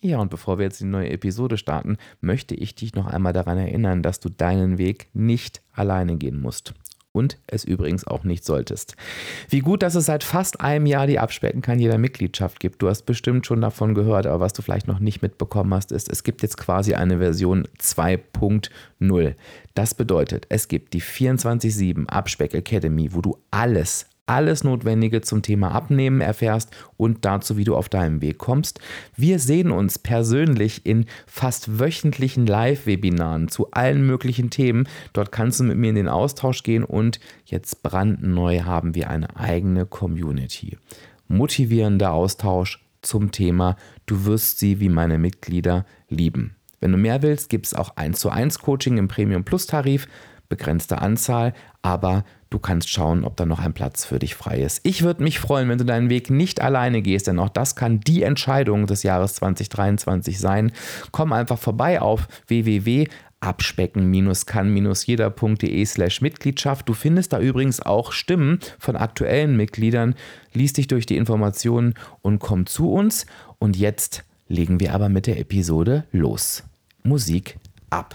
Ja, und bevor wir jetzt die neue Episode starten, möchte ich dich noch einmal daran erinnern, dass du deinen Weg nicht alleine gehen musst und es übrigens auch nicht solltest. Wie gut, dass es seit fast einem Jahr die Abspecken kann jeder Mitgliedschaft gibt. Du hast bestimmt schon davon gehört, aber was du vielleicht noch nicht mitbekommen hast, ist, es gibt jetzt quasi eine Version 2.0. Das bedeutet, es gibt die 24-7 Abspeck Academy, wo du alles, alles Notwendige zum Thema Abnehmen erfährst und dazu, wie du auf deinem Weg kommst. Wir sehen uns persönlich in fast wöchentlichen Live-Webinaren zu allen möglichen Themen. Dort kannst du mit mir in den Austausch gehen und jetzt brandneu haben wir eine eigene Community. Motivierender Austausch zum Thema Du wirst sie wie meine Mitglieder lieben. Wenn du mehr willst, gibt es auch 1 zu 1 Coaching im Premium Plus Tarif, begrenzte Anzahl, aber Du kannst schauen, ob da noch ein Platz für dich frei ist. Ich würde mich freuen, wenn du deinen Weg nicht alleine gehst, denn auch das kann die Entscheidung des Jahres 2023 sein. Komm einfach vorbei auf www.abspecken-kann-jeder.de slash Mitgliedschaft. Du findest da übrigens auch Stimmen von aktuellen Mitgliedern. Lies dich durch die Informationen und komm zu uns. Und jetzt legen wir aber mit der Episode los. Musik ab.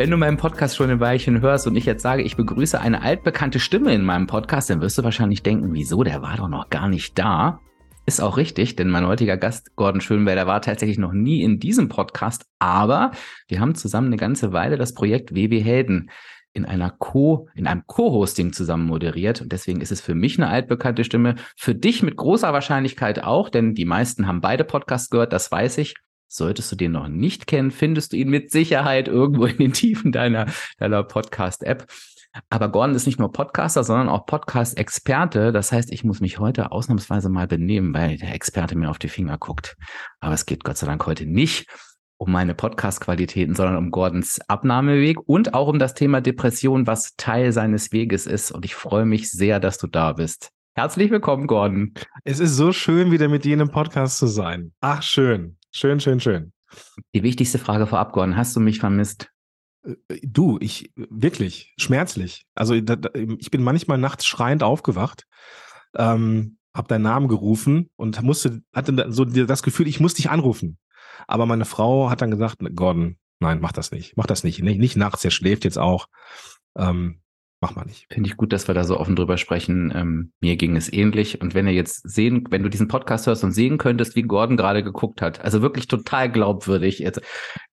Wenn du meinen Podcast schon ein Weilchen hörst und ich jetzt sage, ich begrüße eine altbekannte Stimme in meinem Podcast, dann wirst du wahrscheinlich denken, wieso, der war doch noch gar nicht da. Ist auch richtig, denn mein heutiger Gast, Gordon Schönwälder, war tatsächlich noch nie in diesem Podcast, aber wir haben zusammen eine ganze Weile das Projekt WW Helden in einer Co, in einem Co-Hosting zusammen moderiert. Und deswegen ist es für mich eine altbekannte Stimme. Für dich mit großer Wahrscheinlichkeit auch, denn die meisten haben beide Podcasts gehört, das weiß ich. Solltest du den noch nicht kennen, findest du ihn mit Sicherheit irgendwo in den Tiefen deiner, deiner Podcast-App. Aber Gordon ist nicht nur Podcaster, sondern auch Podcast-Experte. Das heißt, ich muss mich heute ausnahmsweise mal benehmen, weil der Experte mir auf die Finger guckt. Aber es geht Gott sei Dank heute nicht um meine Podcast-Qualitäten, sondern um Gordons Abnahmeweg und auch um das Thema Depression, was Teil seines Weges ist. Und ich freue mich sehr, dass du da bist. Herzlich willkommen, Gordon. Es ist so schön, wieder mit dir in einem Podcast zu sein. Ach, schön. Schön, schön, schön. Die wichtigste Frage vorab, Gordon, hast du mich vermisst? Äh, du, ich wirklich schmerzlich. Also ich bin manchmal nachts schreiend aufgewacht, ähm, habe deinen Namen gerufen und musste hatte so das Gefühl, ich muss dich anrufen. Aber meine Frau hat dann gesagt, Gordon, nein, mach das nicht, mach das nicht, nicht, nicht nachts. Er schläft jetzt auch. Ähm, Mach mal nicht. Finde ich gut, dass wir da so offen drüber sprechen. Ähm, mir ging es ähnlich. Und wenn ihr jetzt sehen, wenn du diesen Podcast hörst und sehen könntest, wie Gordon gerade geguckt hat, also wirklich total glaubwürdig. Jetzt,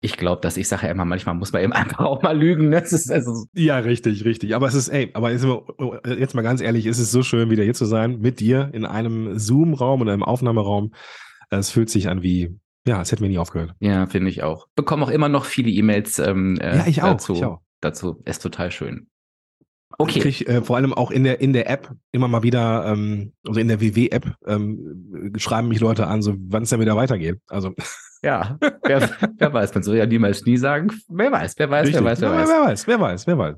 ich glaube, dass ich sage ja immer, manchmal muss man eben einfach auch mal lügen. Ne? Also ja, richtig, richtig. Aber es ist, ey, aber ist, jetzt mal ganz ehrlich, ist es so schön, wieder hier zu sein, mit dir in einem Zoom-Raum oder einem Aufnahmeraum. Es fühlt sich an wie, ja, es hätten wir nie aufgehört. Ja, finde ich auch. Bekomme auch immer noch viele E-Mails ähm, äh, ja, ich auch, dazu. Ich auch. Dazu ist total schön. Okay. Ich krieg, äh, vor allem auch in der, in der App immer mal wieder, ähm, also in der WW-App, ähm, schreiben mich Leute an, so wann es denn wieder weitergeht. Also. Ja, wer, wer weiß, man soll ja niemals nie sagen. Wer weiß, wer weiß, Richtig. wer weiß, wer weiß. Wer weiß, wer weiß, wer weiß.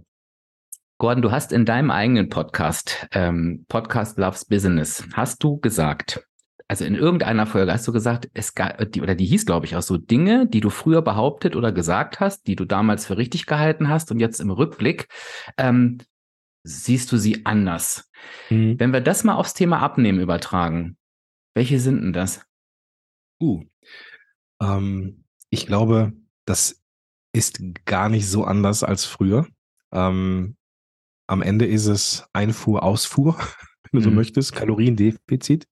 Gordon, du hast in deinem eigenen Podcast, ähm, Podcast Loves Business, hast du gesagt, also in irgendeiner Folge hast du gesagt, es gab, die, oder die hieß, glaube ich, auch so Dinge, die du früher behauptet oder gesagt hast, die du damals für richtig gehalten hast und jetzt im Rückblick ähm, siehst du sie anders. Mhm. Wenn wir das mal aufs Thema Abnehmen übertragen, welche sind denn das? Uh, ähm, ich glaube, das ist gar nicht so anders als früher. Ähm, am Ende ist es Einfuhr, Ausfuhr, wenn du mhm. so möchtest, Kaloriendefizit.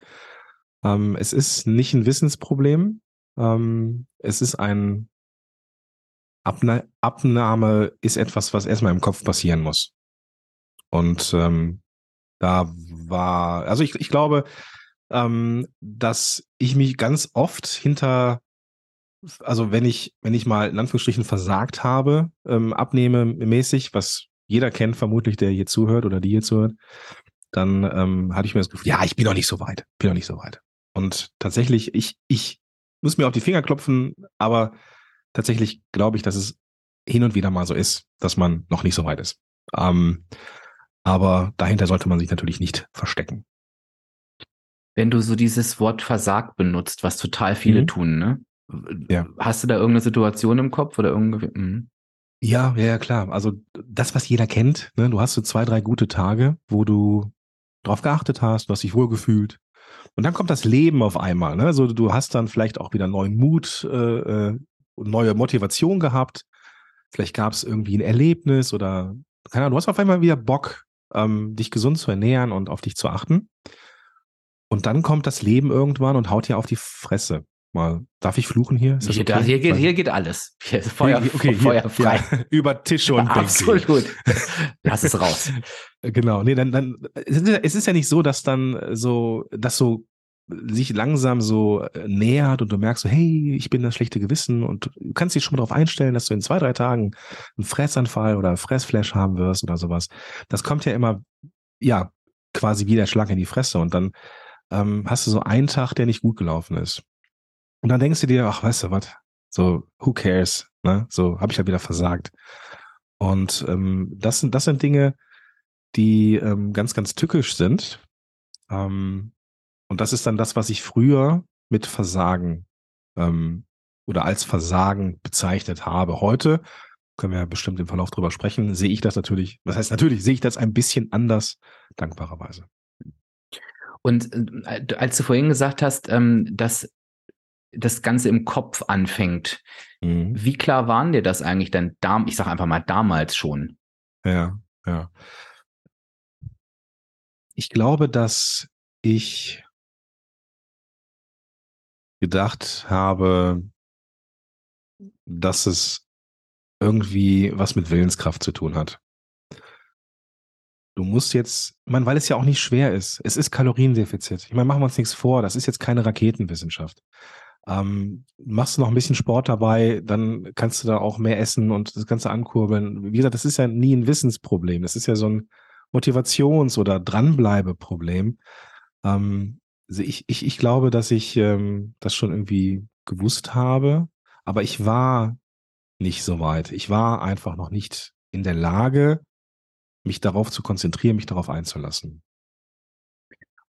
Ähm, es ist nicht ein Wissensproblem. Ähm, es ist ein Abna Abnahme ist etwas, was erstmal im Kopf passieren muss. Und ähm, da war, also ich, ich glaube, ähm, dass ich mich ganz oft hinter, also wenn ich, wenn ich mal in Anführungsstrichen versagt habe, ähm, abnehme mäßig, was jeder kennt vermutlich, der hier zuhört oder die hier zuhört, dann ähm, hatte ich mir das Gefühl, ja, ich bin noch nicht so weit, bin noch nicht so weit. Und tatsächlich, ich, ich muss mir auf die Finger klopfen, aber tatsächlich glaube ich, dass es hin und wieder mal so ist, dass man noch nicht so weit ist. Ähm, aber dahinter sollte man sich natürlich nicht verstecken. Wenn du so dieses Wort versagt benutzt, was total viele mhm. tun, ne? Ja. Hast du da irgendeine Situation im Kopf oder irgendwie? Mhm. Ja, ja, klar. Also das, was jeder kennt, ne? du hast so zwei, drei gute Tage, wo du drauf geachtet hast, du hast dich wohlgefühlt. Und dann kommt das Leben auf einmal. Ne? Also du hast dann vielleicht auch wieder neuen Mut, äh, äh neue Motivation gehabt. Vielleicht gab es irgendwie ein Erlebnis oder keine Ahnung, du hast auf einmal wieder Bock, ähm, dich gesund zu ernähren und auf dich zu achten. Und dann kommt das Leben irgendwann und haut dir auf die Fresse. Mal, darf ich fluchen hier? Hier, okay? hier, geht, hier geht alles. Hier Feuer, okay, Feuer frei. Ja, über Tische und Bänke. Absolut. Lass es raus. Genau. Nee, dann, dann, es ist ja nicht so, dass dann so, dass so sich langsam so äh, nähert und du merkst so, hey, ich bin das schlechte Gewissen und du kannst dich schon mal darauf einstellen, dass du in zwei, drei Tagen einen Fressanfall oder einen Fressflash haben wirst oder sowas. Das kommt ja immer, ja, quasi wie der Schlag in die Fresse und dann ähm, hast du so einen Tag, der nicht gut gelaufen ist. Und dann denkst du dir, ach, weißt du was, so, who cares, ne? So, habe ich ja wieder versagt. Und ähm, das sind, das sind Dinge, die ähm, ganz, ganz tückisch sind. Ähm, und das ist dann das, was ich früher mit Versagen ähm, oder als Versagen bezeichnet habe. Heute können wir ja bestimmt im Verlauf drüber sprechen, sehe ich das natürlich, was heißt natürlich, sehe ich das ein bisschen anders, dankbarerweise. Und äh, als du vorhin gesagt hast, ähm, dass das Ganze im Kopf anfängt, mhm. wie klar waren dir das eigentlich denn, ich sage einfach mal damals schon? Ja, ja. Ich glaube, dass ich gedacht habe, dass es irgendwie was mit Willenskraft zu tun hat. Du musst jetzt, ich weil es ja auch nicht schwer ist. Es ist Kaloriendefizit. Ich meine, machen wir uns nichts vor. Das ist jetzt keine Raketenwissenschaft. Ähm, machst du noch ein bisschen Sport dabei, dann kannst du da auch mehr essen und das Ganze ankurbeln. Wie gesagt, das ist ja nie ein Wissensproblem. Das ist ja so ein Motivations- oder Dranbleibeproblem. Ähm, also ich, ich, ich glaube, dass ich ähm, das schon irgendwie gewusst habe, aber ich war nicht so weit. Ich war einfach noch nicht in der Lage, mich darauf zu konzentrieren, mich darauf einzulassen.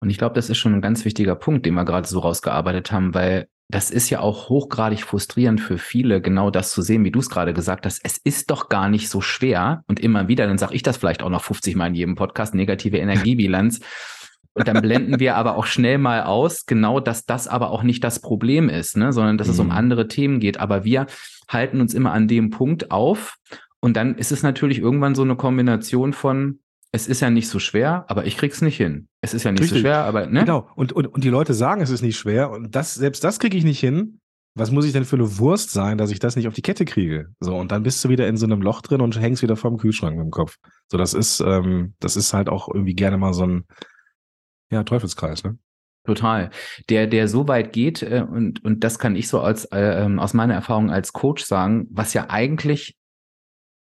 Und ich glaube, das ist schon ein ganz wichtiger Punkt, den wir gerade so rausgearbeitet haben, weil das ist ja auch hochgradig frustrierend für viele, genau das zu sehen, wie du es gerade gesagt hast. Es ist doch gar nicht so schwer. Und immer wieder, dann sage ich das vielleicht auch noch 50 Mal in jedem Podcast, negative Energiebilanz. Und dann blenden wir aber auch schnell mal aus, genau, dass das aber auch nicht das Problem ist, ne? sondern dass mhm. es um mhm. andere Themen geht. Aber wir halten uns immer an dem Punkt auf. Und dann ist es natürlich irgendwann so eine Kombination von, es ist ja nicht so schwer, aber ich krieg's nicht hin. Es ist ja nicht Richtig. so schwer, aber ne? Genau. Und, und, und die Leute sagen, es ist nicht schwer. Und das, selbst das kriege ich nicht hin. Was muss ich denn für eine Wurst sein, dass ich das nicht auf die Kette kriege? So, und dann bist du wieder in so einem Loch drin und hängst wieder vorm Kühlschrank mit dem Kopf. So, das ist, ähm, das ist halt auch irgendwie gerne mal so ein, ja, Teufelskreis, ne? Total. Der, der so weit geht, äh, und, und das kann ich so als, äh, ähm, aus meiner Erfahrung als Coach sagen, was ja eigentlich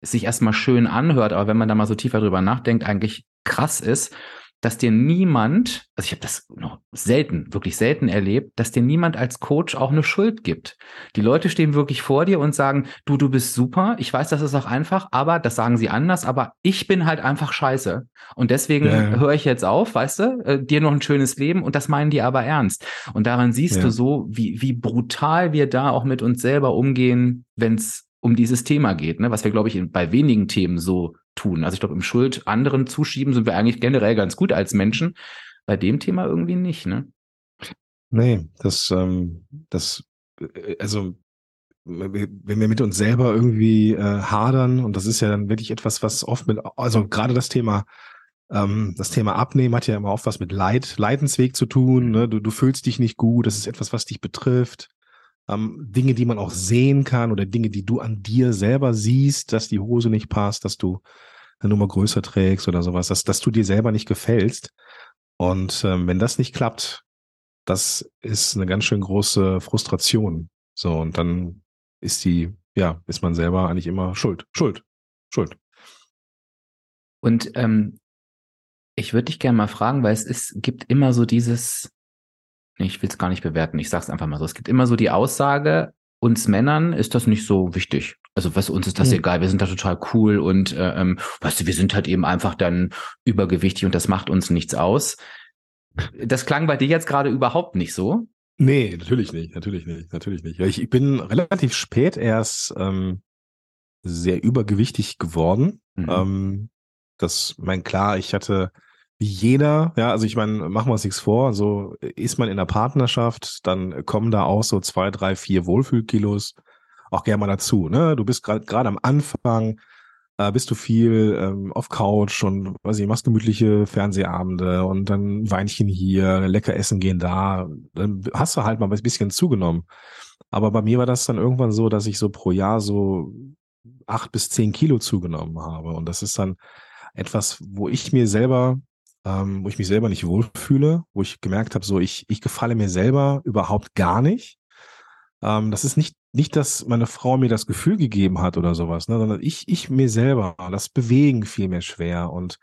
sich erstmal schön anhört, aber wenn man da mal so tiefer drüber nachdenkt, eigentlich krass ist, dass dir niemand, also ich habe das noch selten, wirklich selten erlebt, dass dir niemand als Coach auch eine Schuld gibt. Die Leute stehen wirklich vor dir und sagen, du, du bist super, ich weiß, das ist auch einfach, aber das sagen sie anders, aber ich bin halt einfach scheiße. Und deswegen ja, höre ich jetzt auf, weißt du, äh, dir noch ein schönes Leben und das meinen die aber ernst. Und daran siehst ja. du so, wie, wie brutal wir da auch mit uns selber umgehen, wenn es um dieses Thema geht, ne? was wir, glaube ich, bei wenigen Themen so tun. Also ich glaube, im Schuld anderen zuschieben sind wir eigentlich generell ganz gut als Menschen. Bei dem Thema irgendwie nicht, ne? Nee, das, ähm, das, äh, also wenn wir mit uns selber irgendwie äh, hadern, und das ist ja dann wirklich etwas, was oft mit, also gerade das Thema, ähm, das Thema Abnehmen hat ja immer oft was mit Leid, Leidensweg zu tun. Ne? Du, du fühlst dich nicht gut, das ist etwas, was dich betrifft. Ähm, Dinge, die man auch sehen kann oder Dinge, die du an dir selber siehst, dass die Hose nicht passt, dass du eine Nummer größer trägst oder sowas, dass, dass du dir selber nicht gefällst. Und ähm, wenn das nicht klappt, das ist eine ganz schön große Frustration. So, und dann ist die, ja, ist man selber eigentlich immer schuld, schuld, schuld. Und ähm, ich würde dich gerne mal fragen, weil es ist, gibt immer so dieses, ich will es gar nicht bewerten, ich sage es einfach mal so, es gibt immer so die Aussage, uns Männern ist das nicht so wichtig. Also was uns ist das mhm. egal, wir sind da total cool und äh, ähm, weißt du, wir sind halt eben einfach dann übergewichtig und das macht uns nichts aus. Das klang bei dir jetzt gerade überhaupt nicht so. Nee, natürlich nicht, natürlich nicht, natürlich nicht. Ich, ich bin relativ spät erst ähm, sehr übergewichtig geworden. Mhm. Ähm, das, mein klar, ich hatte jeder, ja, also ich meine, machen wir uns nichts vor, so ist man in der Partnerschaft, dann kommen da auch so zwei, drei, vier Wohlfühlkilos auch gerne mal dazu. Ne? Du bist gerade gerade am Anfang, äh, bist du viel ähm, auf Couch und weiß ich, machst gemütliche Fernsehabende und dann Weinchen hier, lecker essen gehen da. Dann hast du halt mal ein bisschen zugenommen. Aber bei mir war das dann irgendwann so, dass ich so pro Jahr so acht bis zehn Kilo zugenommen habe. Und das ist dann etwas, wo ich mir selber, ähm, wo ich mich selber nicht wohlfühle, wo ich gemerkt habe, so ich, ich gefalle mir selber überhaupt gar nicht. Ähm, das ist nicht, nicht, dass meine Frau mir das Gefühl gegeben hat oder sowas, ne, sondern ich, ich mir selber, das Bewegen fiel mir schwer und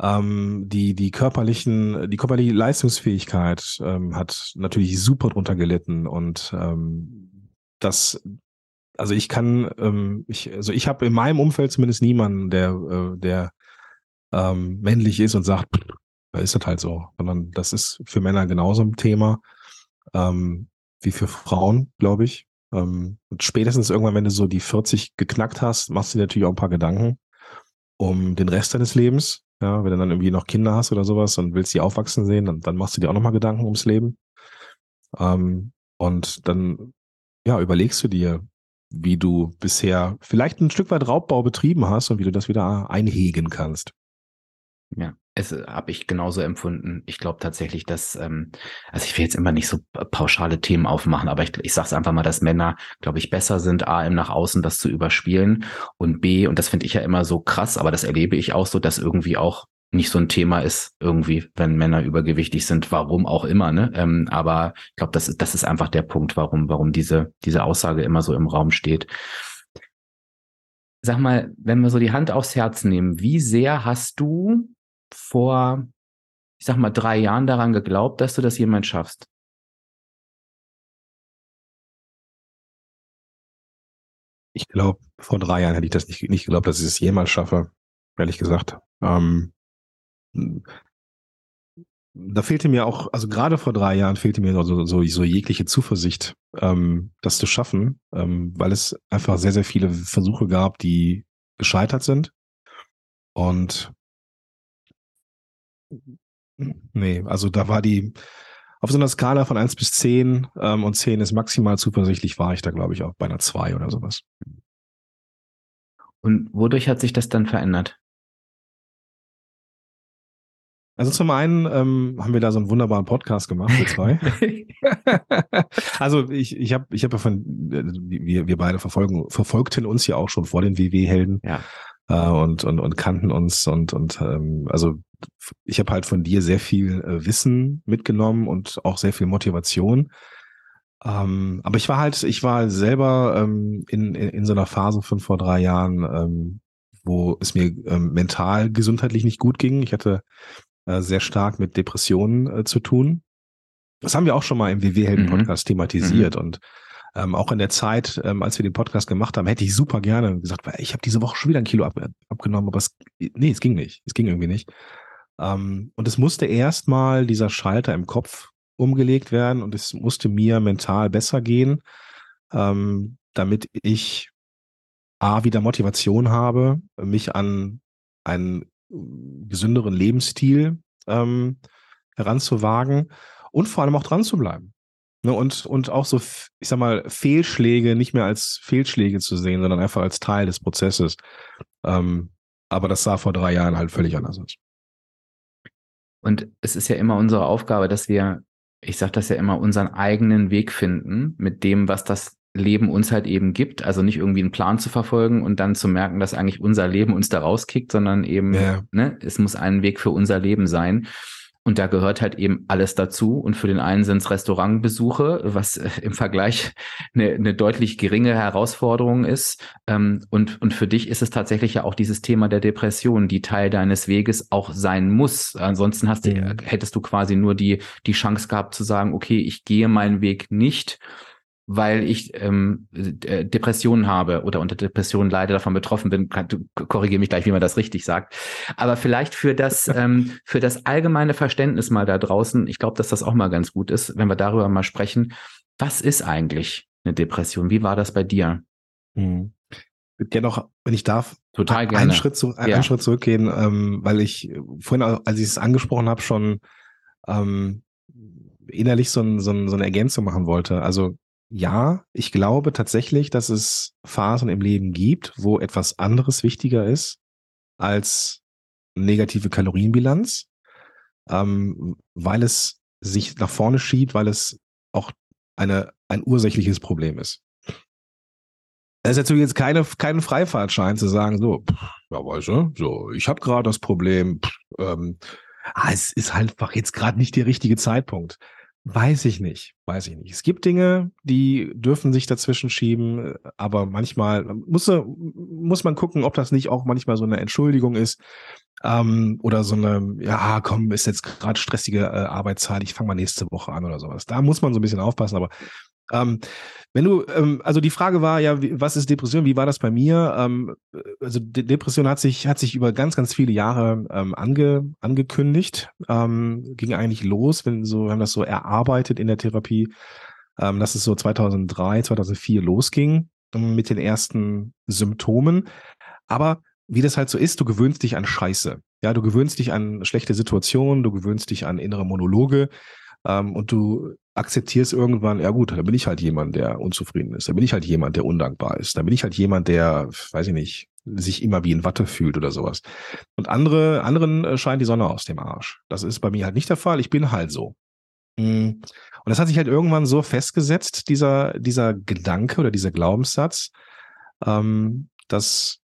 ähm, die, die körperlichen, die körperliche Leistungsfähigkeit ähm, hat natürlich super drunter gelitten und ähm, das, also ich kann, ähm, ich, also ich habe in meinem Umfeld zumindest niemanden, der, äh, der ähm, männlich ist und sagt, da ist das halt so, sondern das ist für Männer genauso ein Thema. Ähm, wie für Frauen, glaube ich. Ähm, spätestens irgendwann, wenn du so die 40 geknackt hast, machst du dir natürlich auch ein paar Gedanken um den Rest deines Lebens. Ja, wenn du dann irgendwie noch Kinder hast oder sowas und willst die aufwachsen sehen, dann, dann machst du dir auch nochmal Gedanken ums Leben. Ähm, und dann, ja, überlegst du dir, wie du bisher vielleicht ein Stück weit Raubbau betrieben hast und wie du das wieder einhegen kannst. Ja, es äh, habe ich genauso empfunden. Ich glaube tatsächlich, dass, ähm, also ich will jetzt immer nicht so pauschale Themen aufmachen, aber ich, ich sage es einfach mal, dass Männer, glaube ich, besser sind, A, im nach außen das zu überspielen und B, und das finde ich ja immer so krass, aber das erlebe ich auch so, dass irgendwie auch nicht so ein Thema ist, irgendwie, wenn Männer übergewichtig sind, warum auch immer, ne? Ähm, aber ich glaube, das das ist einfach der Punkt, warum, warum diese, diese Aussage immer so im Raum steht. Sag mal, wenn wir so die Hand aufs Herz nehmen, wie sehr hast du vor, ich sag mal, drei Jahren daran geglaubt, dass du das jemals schaffst? Ich glaube, vor drei Jahren hätte ich das nicht, nicht geglaubt, dass ich es jemals schaffe, ehrlich gesagt. Ähm, da fehlte mir auch, also gerade vor drei Jahren fehlte mir so, so, so jegliche Zuversicht, ähm, das zu schaffen, ähm, weil es einfach sehr, sehr viele Versuche gab, die gescheitert sind. Und Nee, also da war die, auf so einer Skala von 1 bis 10 ähm, und 10 ist maximal zuversichtlich, war ich da, glaube ich, auch bei einer 2 oder sowas. Und wodurch hat sich das dann verändert? Also zum einen ähm, haben wir da so einen wunderbaren Podcast gemacht, wir zwei. also ich, ich habe ich hab ja von, äh, wir, wir beide verfolgen, verfolgten uns ja auch schon vor den WW-Helden. Ja äh, und, und, und kannten uns und, und ähm, also ich habe halt von dir sehr viel äh, Wissen mitgenommen und auch sehr viel Motivation. Ähm, aber ich war halt, ich war selber ähm, in, in, in so einer Phase von vor drei Jahren, ähm, wo es mir ähm, mental gesundheitlich nicht gut ging. Ich hatte äh, sehr stark mit Depressionen äh, zu tun. Das haben wir auch schon mal im WW-Helden-Podcast mhm. thematisiert mhm. und ähm, auch in der Zeit, ähm, als wir den Podcast gemacht haben, hätte ich super gerne gesagt, weil ich habe diese Woche schon wieder ein Kilo ab, abgenommen, aber es, nee, es ging nicht. Es ging irgendwie nicht. Ähm, und es musste erstmal dieser Schalter im Kopf umgelegt werden und es musste mir mental besser gehen, ähm, damit ich A, wieder Motivation habe, mich an einen gesünderen Lebensstil ähm, heranzuwagen und vor allem auch dran zu bleiben. Ne, und, und auch so, ich sag mal, Fehlschläge nicht mehr als Fehlschläge zu sehen, sondern einfach als Teil des Prozesses. Ähm, aber das sah vor drei Jahren halt völlig anders aus. Und es ist ja immer unsere Aufgabe, dass wir, ich sage das ja immer, unseren eigenen Weg finden mit dem, was das Leben uns halt eben gibt. Also nicht irgendwie einen Plan zu verfolgen und dann zu merken, dass eigentlich unser Leben uns da rauskickt, sondern eben, ja. ne, es muss ein Weg für unser Leben sein. Und da gehört halt eben alles dazu. Und für den einen sind es Restaurantbesuche, was äh, im Vergleich eine, eine deutlich geringe Herausforderung ist. Ähm, und, und für dich ist es tatsächlich ja auch dieses Thema der Depression, die Teil deines Weges auch sein muss. Ansonsten hast du, mhm. hättest du quasi nur die, die Chance gehabt zu sagen, okay, ich gehe meinen Weg nicht weil ich ähm, äh, Depressionen habe oder unter Depressionen leide, davon betroffen bin. Korrigiere mich gleich, wie man das richtig sagt. Aber vielleicht für das, ähm, für das allgemeine Verständnis mal da draußen, ich glaube, dass das auch mal ganz gut ist, wenn wir darüber mal sprechen. Was ist eigentlich eine Depression? Wie war das bei dir? Hm. Ich würde gerne noch, wenn ich darf, total gerne einen Schritt, zu, einen ja. Schritt zurückgehen, ähm, weil ich vorhin, als ich es angesprochen habe, schon ähm, innerlich so, ein, so, ein, so eine Ergänzung machen wollte. Also ja, ich glaube tatsächlich, dass es Phasen im Leben gibt, wo etwas anderes wichtiger ist als negative Kalorienbilanz, ähm, weil es sich nach vorne schiebt, weil es auch eine, ein ursächliches Problem ist. Es ist natürlich jetzt keine, kein Freifahrtschein zu sagen, so, pff, ja, weißt du, so, ich habe gerade das Problem, pff, ähm, ah, es ist halt einfach jetzt gerade nicht der richtige Zeitpunkt. Weiß ich nicht, weiß ich nicht. Es gibt Dinge, die dürfen sich dazwischen schieben, aber manchmal muss, muss man gucken, ob das nicht auch manchmal so eine Entschuldigung ist ähm, oder so eine, ja, komm, ist jetzt gerade stressige äh, Arbeitszeit, ich fange mal nächste Woche an oder sowas. Da muss man so ein bisschen aufpassen, aber ähm, wenn du, ähm, also die Frage war ja, wie, was ist Depression? Wie war das bei mir? Ähm, also De Depression hat sich, hat sich über ganz, ganz viele Jahre ähm, ange, angekündigt, ähm, ging eigentlich los, wenn so, wir haben das so erarbeitet in der Therapie, ähm, dass es so 2003, 2004 losging mit den ersten Symptomen. Aber wie das halt so ist, du gewöhnst dich an Scheiße. Ja, du gewöhnst dich an schlechte Situationen, du gewöhnst dich an innere Monologe ähm, und du akzeptierst irgendwann, ja gut, da bin ich halt jemand, der unzufrieden ist. Da bin ich halt jemand, der undankbar ist. Da bin ich halt jemand, der, weiß ich nicht, sich immer wie in Watte fühlt oder sowas. Und andere, anderen äh, scheint die Sonne aus dem Arsch. Das ist bei mir halt nicht der Fall. Ich bin halt so. Mm. Und das hat sich halt irgendwann so festgesetzt, dieser, dieser Gedanke oder dieser Glaubenssatz, ähm, dass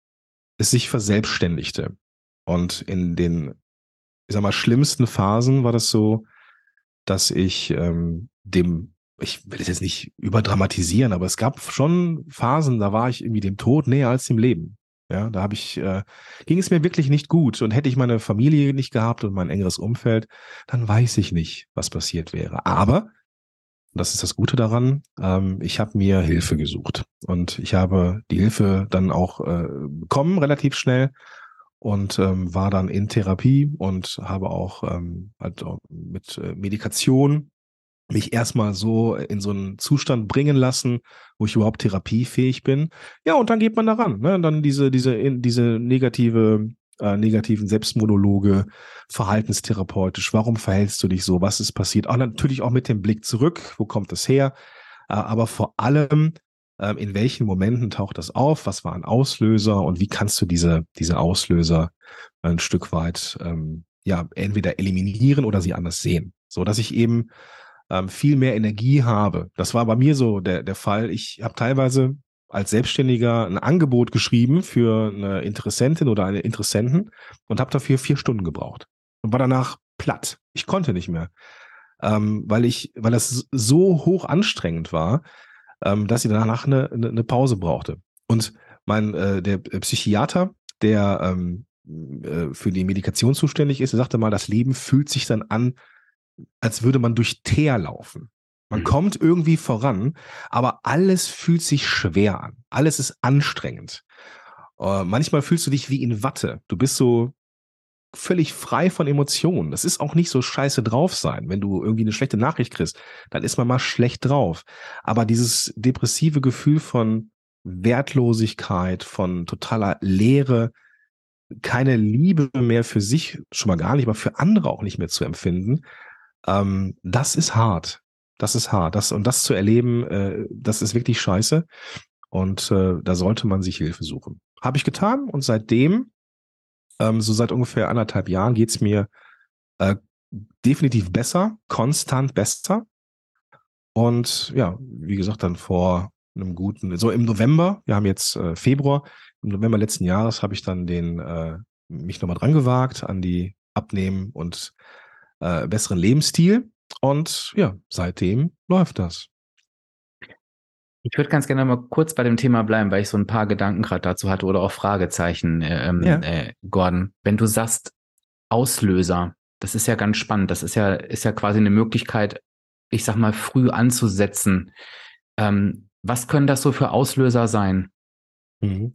es sich verselbstständigte. Und in den, ich sag mal, schlimmsten Phasen war das so, dass ich ähm, dem, ich will es jetzt nicht überdramatisieren, aber es gab schon Phasen, da war ich irgendwie dem Tod näher als dem Leben. Ja, da habe ich, äh, ging es mir wirklich nicht gut und hätte ich meine Familie nicht gehabt und mein engeres Umfeld, dann weiß ich nicht, was passiert wäre. Aber das ist das Gute daran. Ähm, ich habe mir Hilfe gesucht und ich habe die Hilfe dann auch äh, bekommen relativ schnell und ähm, war dann in Therapie und habe auch ähm, halt auch mit äh, Medikation mich erstmal so in so einen Zustand bringen lassen, wo ich überhaupt therapiefähig bin. Ja, und dann geht man daran. Ne? Dann diese, diese, in, diese negative, äh, negativen Selbstmonologe, verhaltenstherapeutisch. Warum verhältst du dich so? Was ist passiert? Auch natürlich auch mit dem Blick zurück. Wo kommt das her? Äh, aber vor allem in welchen Momenten taucht das auf, was war ein Auslöser und wie kannst du diese, diese Auslöser ein Stück weit ähm, ja entweder eliminieren oder sie anders sehen. So dass ich eben ähm, viel mehr Energie habe. Das war bei mir so der, der Fall. Ich habe teilweise als Selbstständiger ein Angebot geschrieben für eine Interessentin oder eine Interessenten und habe dafür vier Stunden gebraucht und war danach platt. Ich konnte nicht mehr, ähm, weil ich, weil das so hoch anstrengend war, ähm, dass sie danach eine, eine, Pause brauchte. Und mein äh, der Psychiater, der ähm, äh, für die Medikation zuständig ist, sagte mal, das Leben fühlt sich dann an, als würde man durch Teer laufen. Man mhm. kommt irgendwie voran, aber alles fühlt sich schwer an. Alles ist anstrengend. Uh, manchmal fühlst du dich wie in Watte. Du bist so völlig frei von Emotionen. Das ist auch nicht so scheiße drauf sein. Wenn du irgendwie eine schlechte Nachricht kriegst, dann ist man mal schlecht drauf. Aber dieses depressive Gefühl von Wertlosigkeit, von totaler Leere, keine Liebe mehr für sich, schon mal gar nicht, aber für andere auch nicht mehr zu empfinden, ähm, das ist hart. Das ist hart. Das, und das zu erleben, äh, das ist wirklich scheiße. Und äh, da sollte man sich Hilfe suchen. Habe ich getan und seitdem ähm, so seit ungefähr anderthalb Jahren geht's mir äh, definitiv besser, konstant besser. Und ja, wie gesagt, dann vor einem guten, so im November, wir haben jetzt äh, Februar, im November letzten Jahres habe ich dann den äh, mich nochmal dran gewagt an die Abnehmen und äh, besseren Lebensstil. Und ja, seitdem läuft das. Ich würde ganz gerne mal kurz bei dem Thema bleiben, weil ich so ein paar Gedanken gerade dazu hatte oder auch Fragezeichen, äh, ähm, ja. äh, Gordon. Wenn du sagst Auslöser, das ist ja ganz spannend. Das ist ja, ist ja quasi eine Möglichkeit, ich sag mal, früh anzusetzen. Ähm, was können das so für Auslöser sein? Mhm.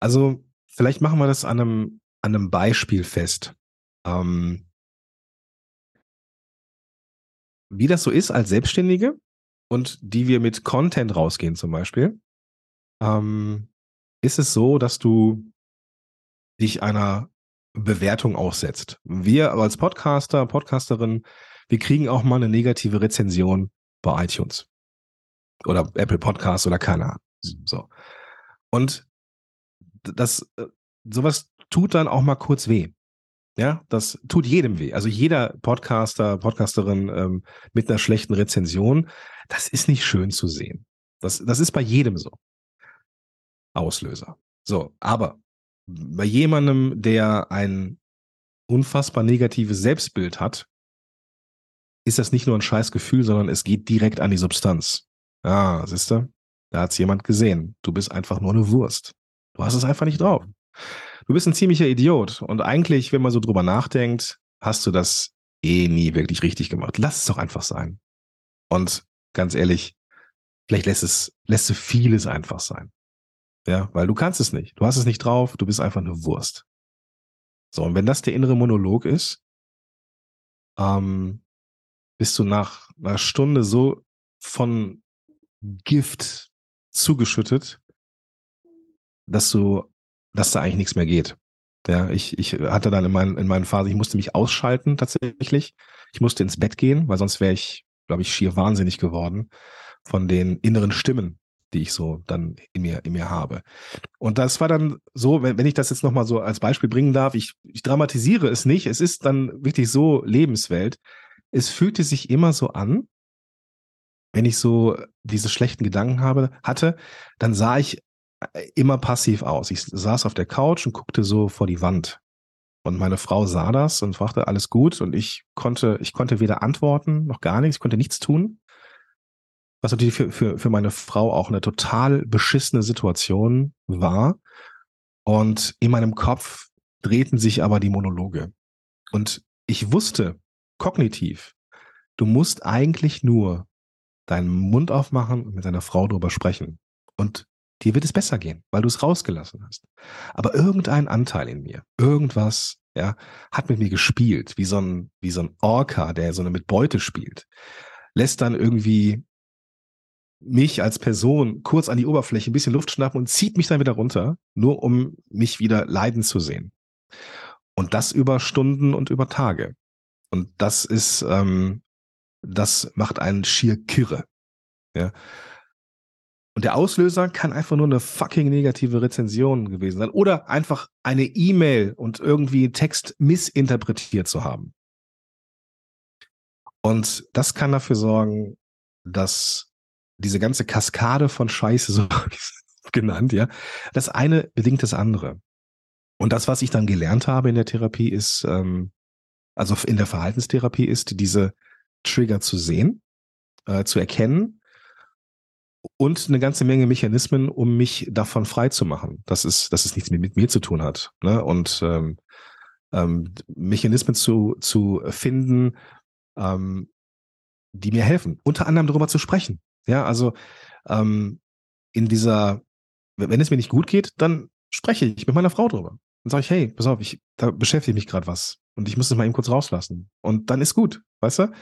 Also, vielleicht machen wir das an einem, an einem Beispiel fest. Ähm, wie das so ist als Selbstständige und die wir mit Content rausgehen zum Beispiel, ähm, ist es so, dass du dich einer Bewertung aussetzt. Wir als Podcaster, Podcasterin, wir kriegen auch mal eine negative Rezension bei iTunes oder Apple Podcasts oder keine Ahnung. So. Und das, äh, sowas tut dann auch mal kurz weh. Ja, das tut jedem weh. Also jeder Podcaster, Podcasterin ähm, mit einer schlechten Rezension, das ist nicht schön zu sehen. Das, das ist bei jedem so. Auslöser. So, aber bei jemandem, der ein unfassbar negatives Selbstbild hat, ist das nicht nur ein scheiß Gefühl, sondern es geht direkt an die Substanz. Ah, siehst du? Da hat's jemand gesehen. Du bist einfach nur eine Wurst. Du hast es einfach nicht drauf. Du bist ein ziemlicher Idiot. Und eigentlich, wenn man so drüber nachdenkt, hast du das eh nie wirklich richtig gemacht. Lass es doch einfach sein. Und ganz ehrlich, vielleicht lässt es, lässt du vieles einfach sein. Ja, weil du kannst es nicht. Du hast es nicht drauf, du bist einfach eine Wurst. So, und wenn das der innere Monolog ist, ähm, bist du nach einer Stunde so von Gift zugeschüttet, dass du, dass da eigentlich nichts mehr geht. Ja, ich, ich hatte dann in, mein, in meinen Phasen, ich musste mich ausschalten tatsächlich. Ich musste ins Bett gehen, weil sonst wäre ich, glaube ich, schier wahnsinnig geworden von den inneren Stimmen, die ich so dann in mir, in mir habe. Und das war dann so, wenn, wenn ich das jetzt nochmal so als Beispiel bringen darf, ich, ich dramatisiere es nicht, es ist dann wirklich so Lebenswelt. Es fühlte sich immer so an, wenn ich so diese schlechten Gedanken habe, hatte, dann sah ich äh, immer passiv aus. Ich saß auf der Couch und guckte so vor die Wand. Und meine Frau sah das und fragte, alles gut? Und ich konnte, ich konnte weder antworten noch gar nichts, ich konnte nichts tun was natürlich für, für, für meine Frau auch eine total beschissene Situation war. Und in meinem Kopf drehten sich aber die Monologe. Und ich wusste kognitiv, du musst eigentlich nur deinen Mund aufmachen und mit deiner Frau darüber sprechen. Und dir wird es besser gehen, weil du es rausgelassen hast. Aber irgendein Anteil in mir, irgendwas, ja, hat mit mir gespielt, wie so ein, wie so ein Orca, der so eine mit Beute spielt, lässt dann irgendwie mich als Person kurz an die Oberfläche, ein bisschen Luft schnappen und zieht mich dann wieder runter, nur um mich wieder leiden zu sehen. Und das über Stunden und über Tage. Und das ist, ähm, das macht einen schier kirre. Ja. Und der Auslöser kann einfach nur eine fucking negative Rezension gewesen sein oder einfach eine E-Mail und irgendwie Text missinterpretiert zu haben. Und das kann dafür sorgen, dass diese ganze Kaskade von Scheiße, so genannt, ja, das eine bedingt das andere. Und das, was ich dann gelernt habe in der Therapie, ist, ähm, also in der Verhaltenstherapie, ist diese Trigger zu sehen, äh, zu erkennen und eine ganze Menge Mechanismen, um mich davon frei zu machen, dass es, dass es nichts mehr mit mir zu tun hat. Ne? Und ähm, ähm, Mechanismen zu, zu finden, ähm, die mir helfen, unter anderem darüber zu sprechen. Ja, also ähm, in dieser, wenn es mir nicht gut geht, dann spreche ich mit meiner Frau drüber. Dann sage ich, hey, pass auf, ich, da beschäftige mich gerade was und ich muss es mal eben kurz rauslassen. Und dann ist gut, weißt du?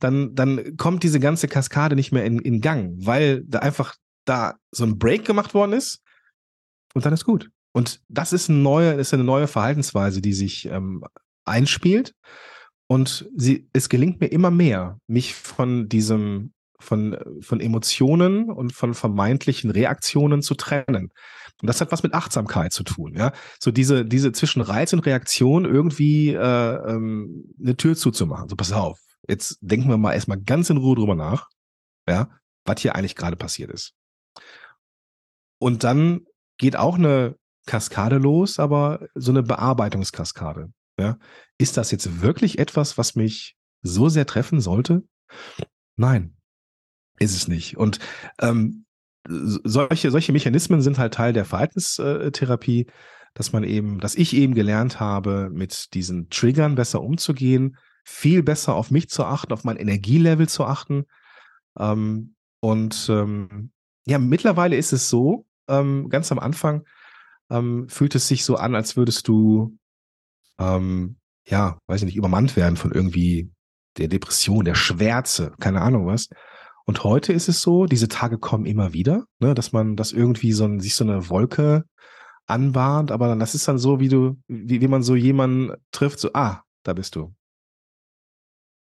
Dann, dann kommt diese ganze Kaskade nicht mehr in, in Gang, weil da einfach da so ein Break gemacht worden ist und dann ist gut. Und das ist eine neue, ist eine neue Verhaltensweise, die sich ähm, einspielt. Und sie, es gelingt mir immer mehr, mich von diesem von, von Emotionen und von vermeintlichen Reaktionen zu trennen. Und das hat was mit Achtsamkeit zu tun, ja. So diese, diese zwischen Reiz und Reaktion irgendwie äh, ähm, eine Tür zuzumachen. So, pass auf, jetzt denken wir mal erstmal ganz in Ruhe drüber nach, ja, was hier eigentlich gerade passiert ist. Und dann geht auch eine Kaskade los, aber so eine Bearbeitungskaskade. Ja. Ist das jetzt wirklich etwas, was mich so sehr treffen sollte? Nein, ist es nicht. Und ähm, solche, solche Mechanismen sind halt Teil der Verhaltenstherapie, dass man eben, dass ich eben gelernt habe, mit diesen Triggern besser umzugehen, viel besser auf mich zu achten, auf mein Energielevel zu achten. Ähm, und ähm, ja, mittlerweile ist es so, ähm, ganz am Anfang ähm, fühlt es sich so an, als würdest du, ähm, ja, weiß ich nicht, übermannt werden von irgendwie der Depression, der Schwärze, keine Ahnung was. Und heute ist es so, diese Tage kommen immer wieder, ne, dass man, dass irgendwie so ein, sich so eine Wolke anbahnt, aber dann, das ist dann so, wie du, wie, wie man so jemanden trifft, so, ah, da bist du.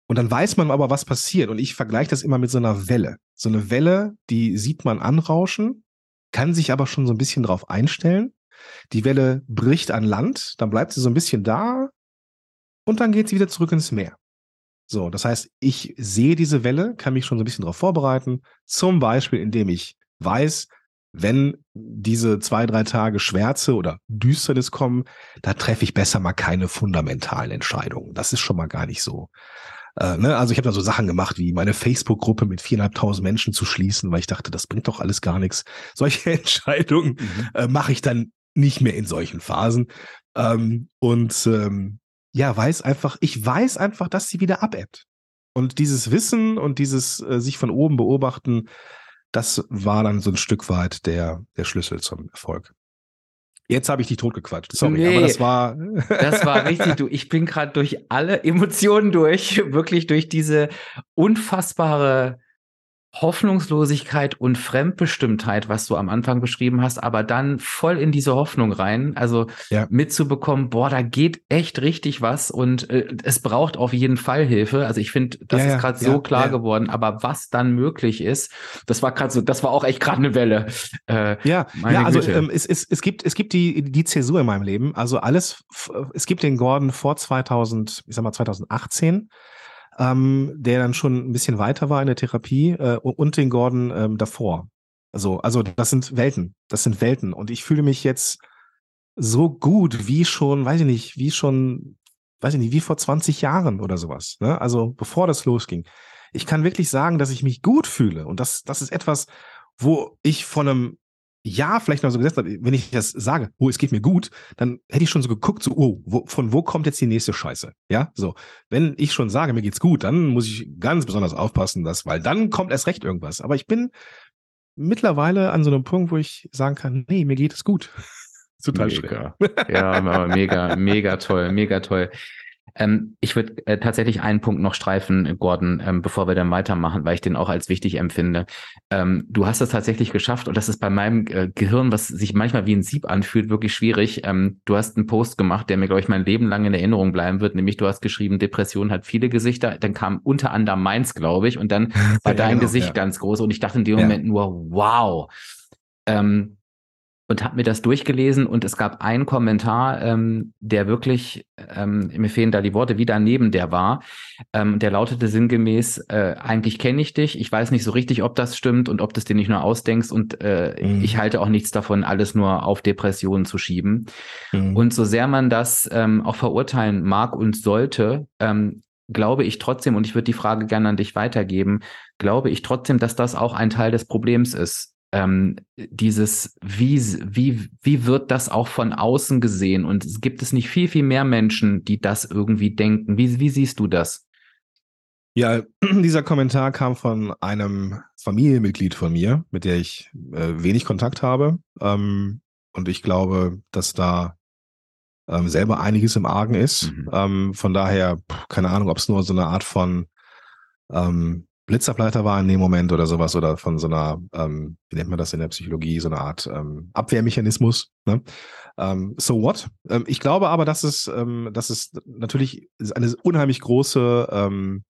Und dann weiß man aber, was passiert. Und ich vergleiche das immer mit so einer Welle. So eine Welle, die sieht man anrauschen, kann sich aber schon so ein bisschen drauf einstellen. Die Welle bricht an Land, dann bleibt sie so ein bisschen da und dann geht sie wieder zurück ins Meer. So, das heißt, ich sehe diese Welle, kann mich schon so ein bisschen darauf vorbereiten, zum Beispiel, indem ich weiß, wenn diese zwei, drei Tage Schwärze oder Düsternis kommen, da treffe ich besser mal keine fundamentalen Entscheidungen. Das ist schon mal gar nicht so. Äh, ne? Also ich habe da so Sachen gemacht, wie meine Facebook-Gruppe mit viereinhalbtausend Menschen zu schließen, weil ich dachte, das bringt doch alles gar nichts. Solche Entscheidungen mhm. äh, mache ich dann nicht mehr in solchen Phasen. Ähm, und ähm, ja, weiß einfach, ich weiß einfach, dass sie wieder abebbt. Und dieses Wissen und dieses äh, sich von oben beobachten, das war dann so ein Stück weit der, der Schlüssel zum Erfolg. Jetzt habe ich dich totgequatscht. Sorry, nee, aber das war. das war richtig. Du, ich bin gerade durch alle Emotionen durch, wirklich durch diese unfassbare Hoffnungslosigkeit und Fremdbestimmtheit, was du am Anfang beschrieben hast, aber dann voll in diese Hoffnung rein, also ja. mitzubekommen, boah, da geht echt richtig was und äh, es braucht auf jeden Fall Hilfe. Also ich finde, das ja, ist gerade ja, so klar geworden, aber was dann möglich ist, das war gerade so, das war auch echt gerade eine Welle. Äh, ja, ja, also ähm, es, es, es gibt es gibt die die Zäsur in meinem Leben, also alles, es gibt den Gordon vor 2000, ich sag mal 2018 ähm, der dann schon ein bisschen weiter war in der Therapie äh, und den Gordon ähm, davor. Also, also das sind Welten, das sind Welten. Und ich fühle mich jetzt so gut wie schon, weiß ich nicht, wie schon, weiß ich nicht, wie vor 20 Jahren oder sowas. Ne? Also bevor das losging. Ich kann wirklich sagen, dass ich mich gut fühle. Und das, das ist etwas, wo ich von einem ja, vielleicht noch so gesetzt habe, wenn ich das sage, oh, es geht mir gut, dann hätte ich schon so geguckt, so, oh, wo, von wo kommt jetzt die nächste Scheiße? Ja, so. Wenn ich schon sage, mir geht's gut, dann muss ich ganz besonders aufpassen, dass, weil dann kommt erst recht irgendwas. Aber ich bin mittlerweile an so einem Punkt, wo ich sagen kann, nee, mir geht es gut. Total mega. schwer. Ja, aber mega, mega toll, mega toll. Ähm, ich würde äh, tatsächlich einen Punkt noch streifen, Gordon, ähm, bevor wir dann weitermachen, weil ich den auch als wichtig empfinde. Ähm, du hast es tatsächlich geschafft und das ist bei meinem äh, Gehirn, was sich manchmal wie ein Sieb anfühlt, wirklich schwierig. Ähm, du hast einen Post gemacht, der mir, glaube ich, mein Leben lang in Erinnerung bleiben wird, nämlich du hast geschrieben, Depression hat viele Gesichter. Dann kam unter anderem meins, glaube ich, und dann war dein genau, Gesicht ja. ganz groß und ich dachte in dem ja. Moment nur, wow. Ähm, und habe mir das durchgelesen und es gab einen Kommentar, ähm, der wirklich, ähm, mir fehlen da die Worte, wie daneben der war. Ähm, der lautete sinngemäß, äh, eigentlich kenne ich dich, ich weiß nicht so richtig, ob das stimmt und ob du es dir nicht nur ausdenkst und äh, mhm. ich halte auch nichts davon, alles nur auf Depressionen zu schieben. Mhm. Und so sehr man das ähm, auch verurteilen mag und sollte, ähm, glaube ich trotzdem, und ich würde die Frage gerne an dich weitergeben, glaube ich trotzdem, dass das auch ein Teil des Problems ist ähm, dieses, wie, wie, wie wird das auch von außen gesehen? Und gibt es nicht viel, viel mehr Menschen, die das irgendwie denken? Wie, wie siehst du das? Ja, dieser Kommentar kam von einem Familienmitglied von mir, mit der ich äh, wenig Kontakt habe. Ähm, und ich glaube, dass da ähm, selber einiges im Argen ist. Mhm. Ähm, von daher, keine Ahnung, ob es nur so eine Art von ähm, Blitzableiter war in dem Moment oder sowas oder von so einer, ähm, wie nennt man das in der Psychologie, so eine Art ähm, Abwehrmechanismus. Ne? Ähm, so what? Ähm, ich glaube aber, dass es, ähm, dass es natürlich eine unheimlich große ähm,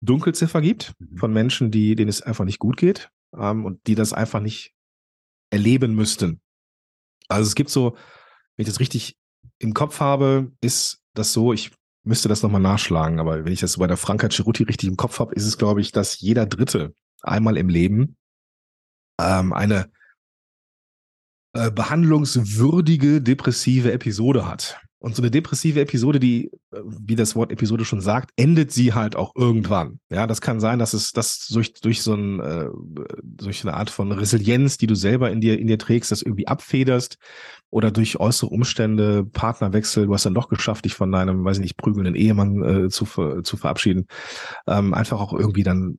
Dunkelziffer gibt mhm. von Menschen, die, denen es einfach nicht gut geht und die das einfach nicht erleben müssten. Also es gibt so, wenn ich das richtig im Kopf habe, ist das so, ich müsste das nochmal nachschlagen, aber wenn ich das bei der Franka Ceruti richtig im Kopf habe, ist es, glaube ich, dass jeder Dritte einmal im Leben ähm, eine äh, behandlungswürdige depressive Episode hat. Und so eine depressive Episode, die, äh, wie das Wort Episode schon sagt, endet sie halt auch irgendwann. Ja, das kann sein, dass es das durch, durch so ein, äh, durch eine Art von Resilienz, die du selber in dir, in dir trägst, das irgendwie abfederst oder durch äußere Umstände, Partnerwechsel, du hast dann doch geschafft, dich von deinem, weiß ich nicht, prügelnden Ehemann äh, zu, zu verabschieden, ähm, einfach auch irgendwie dann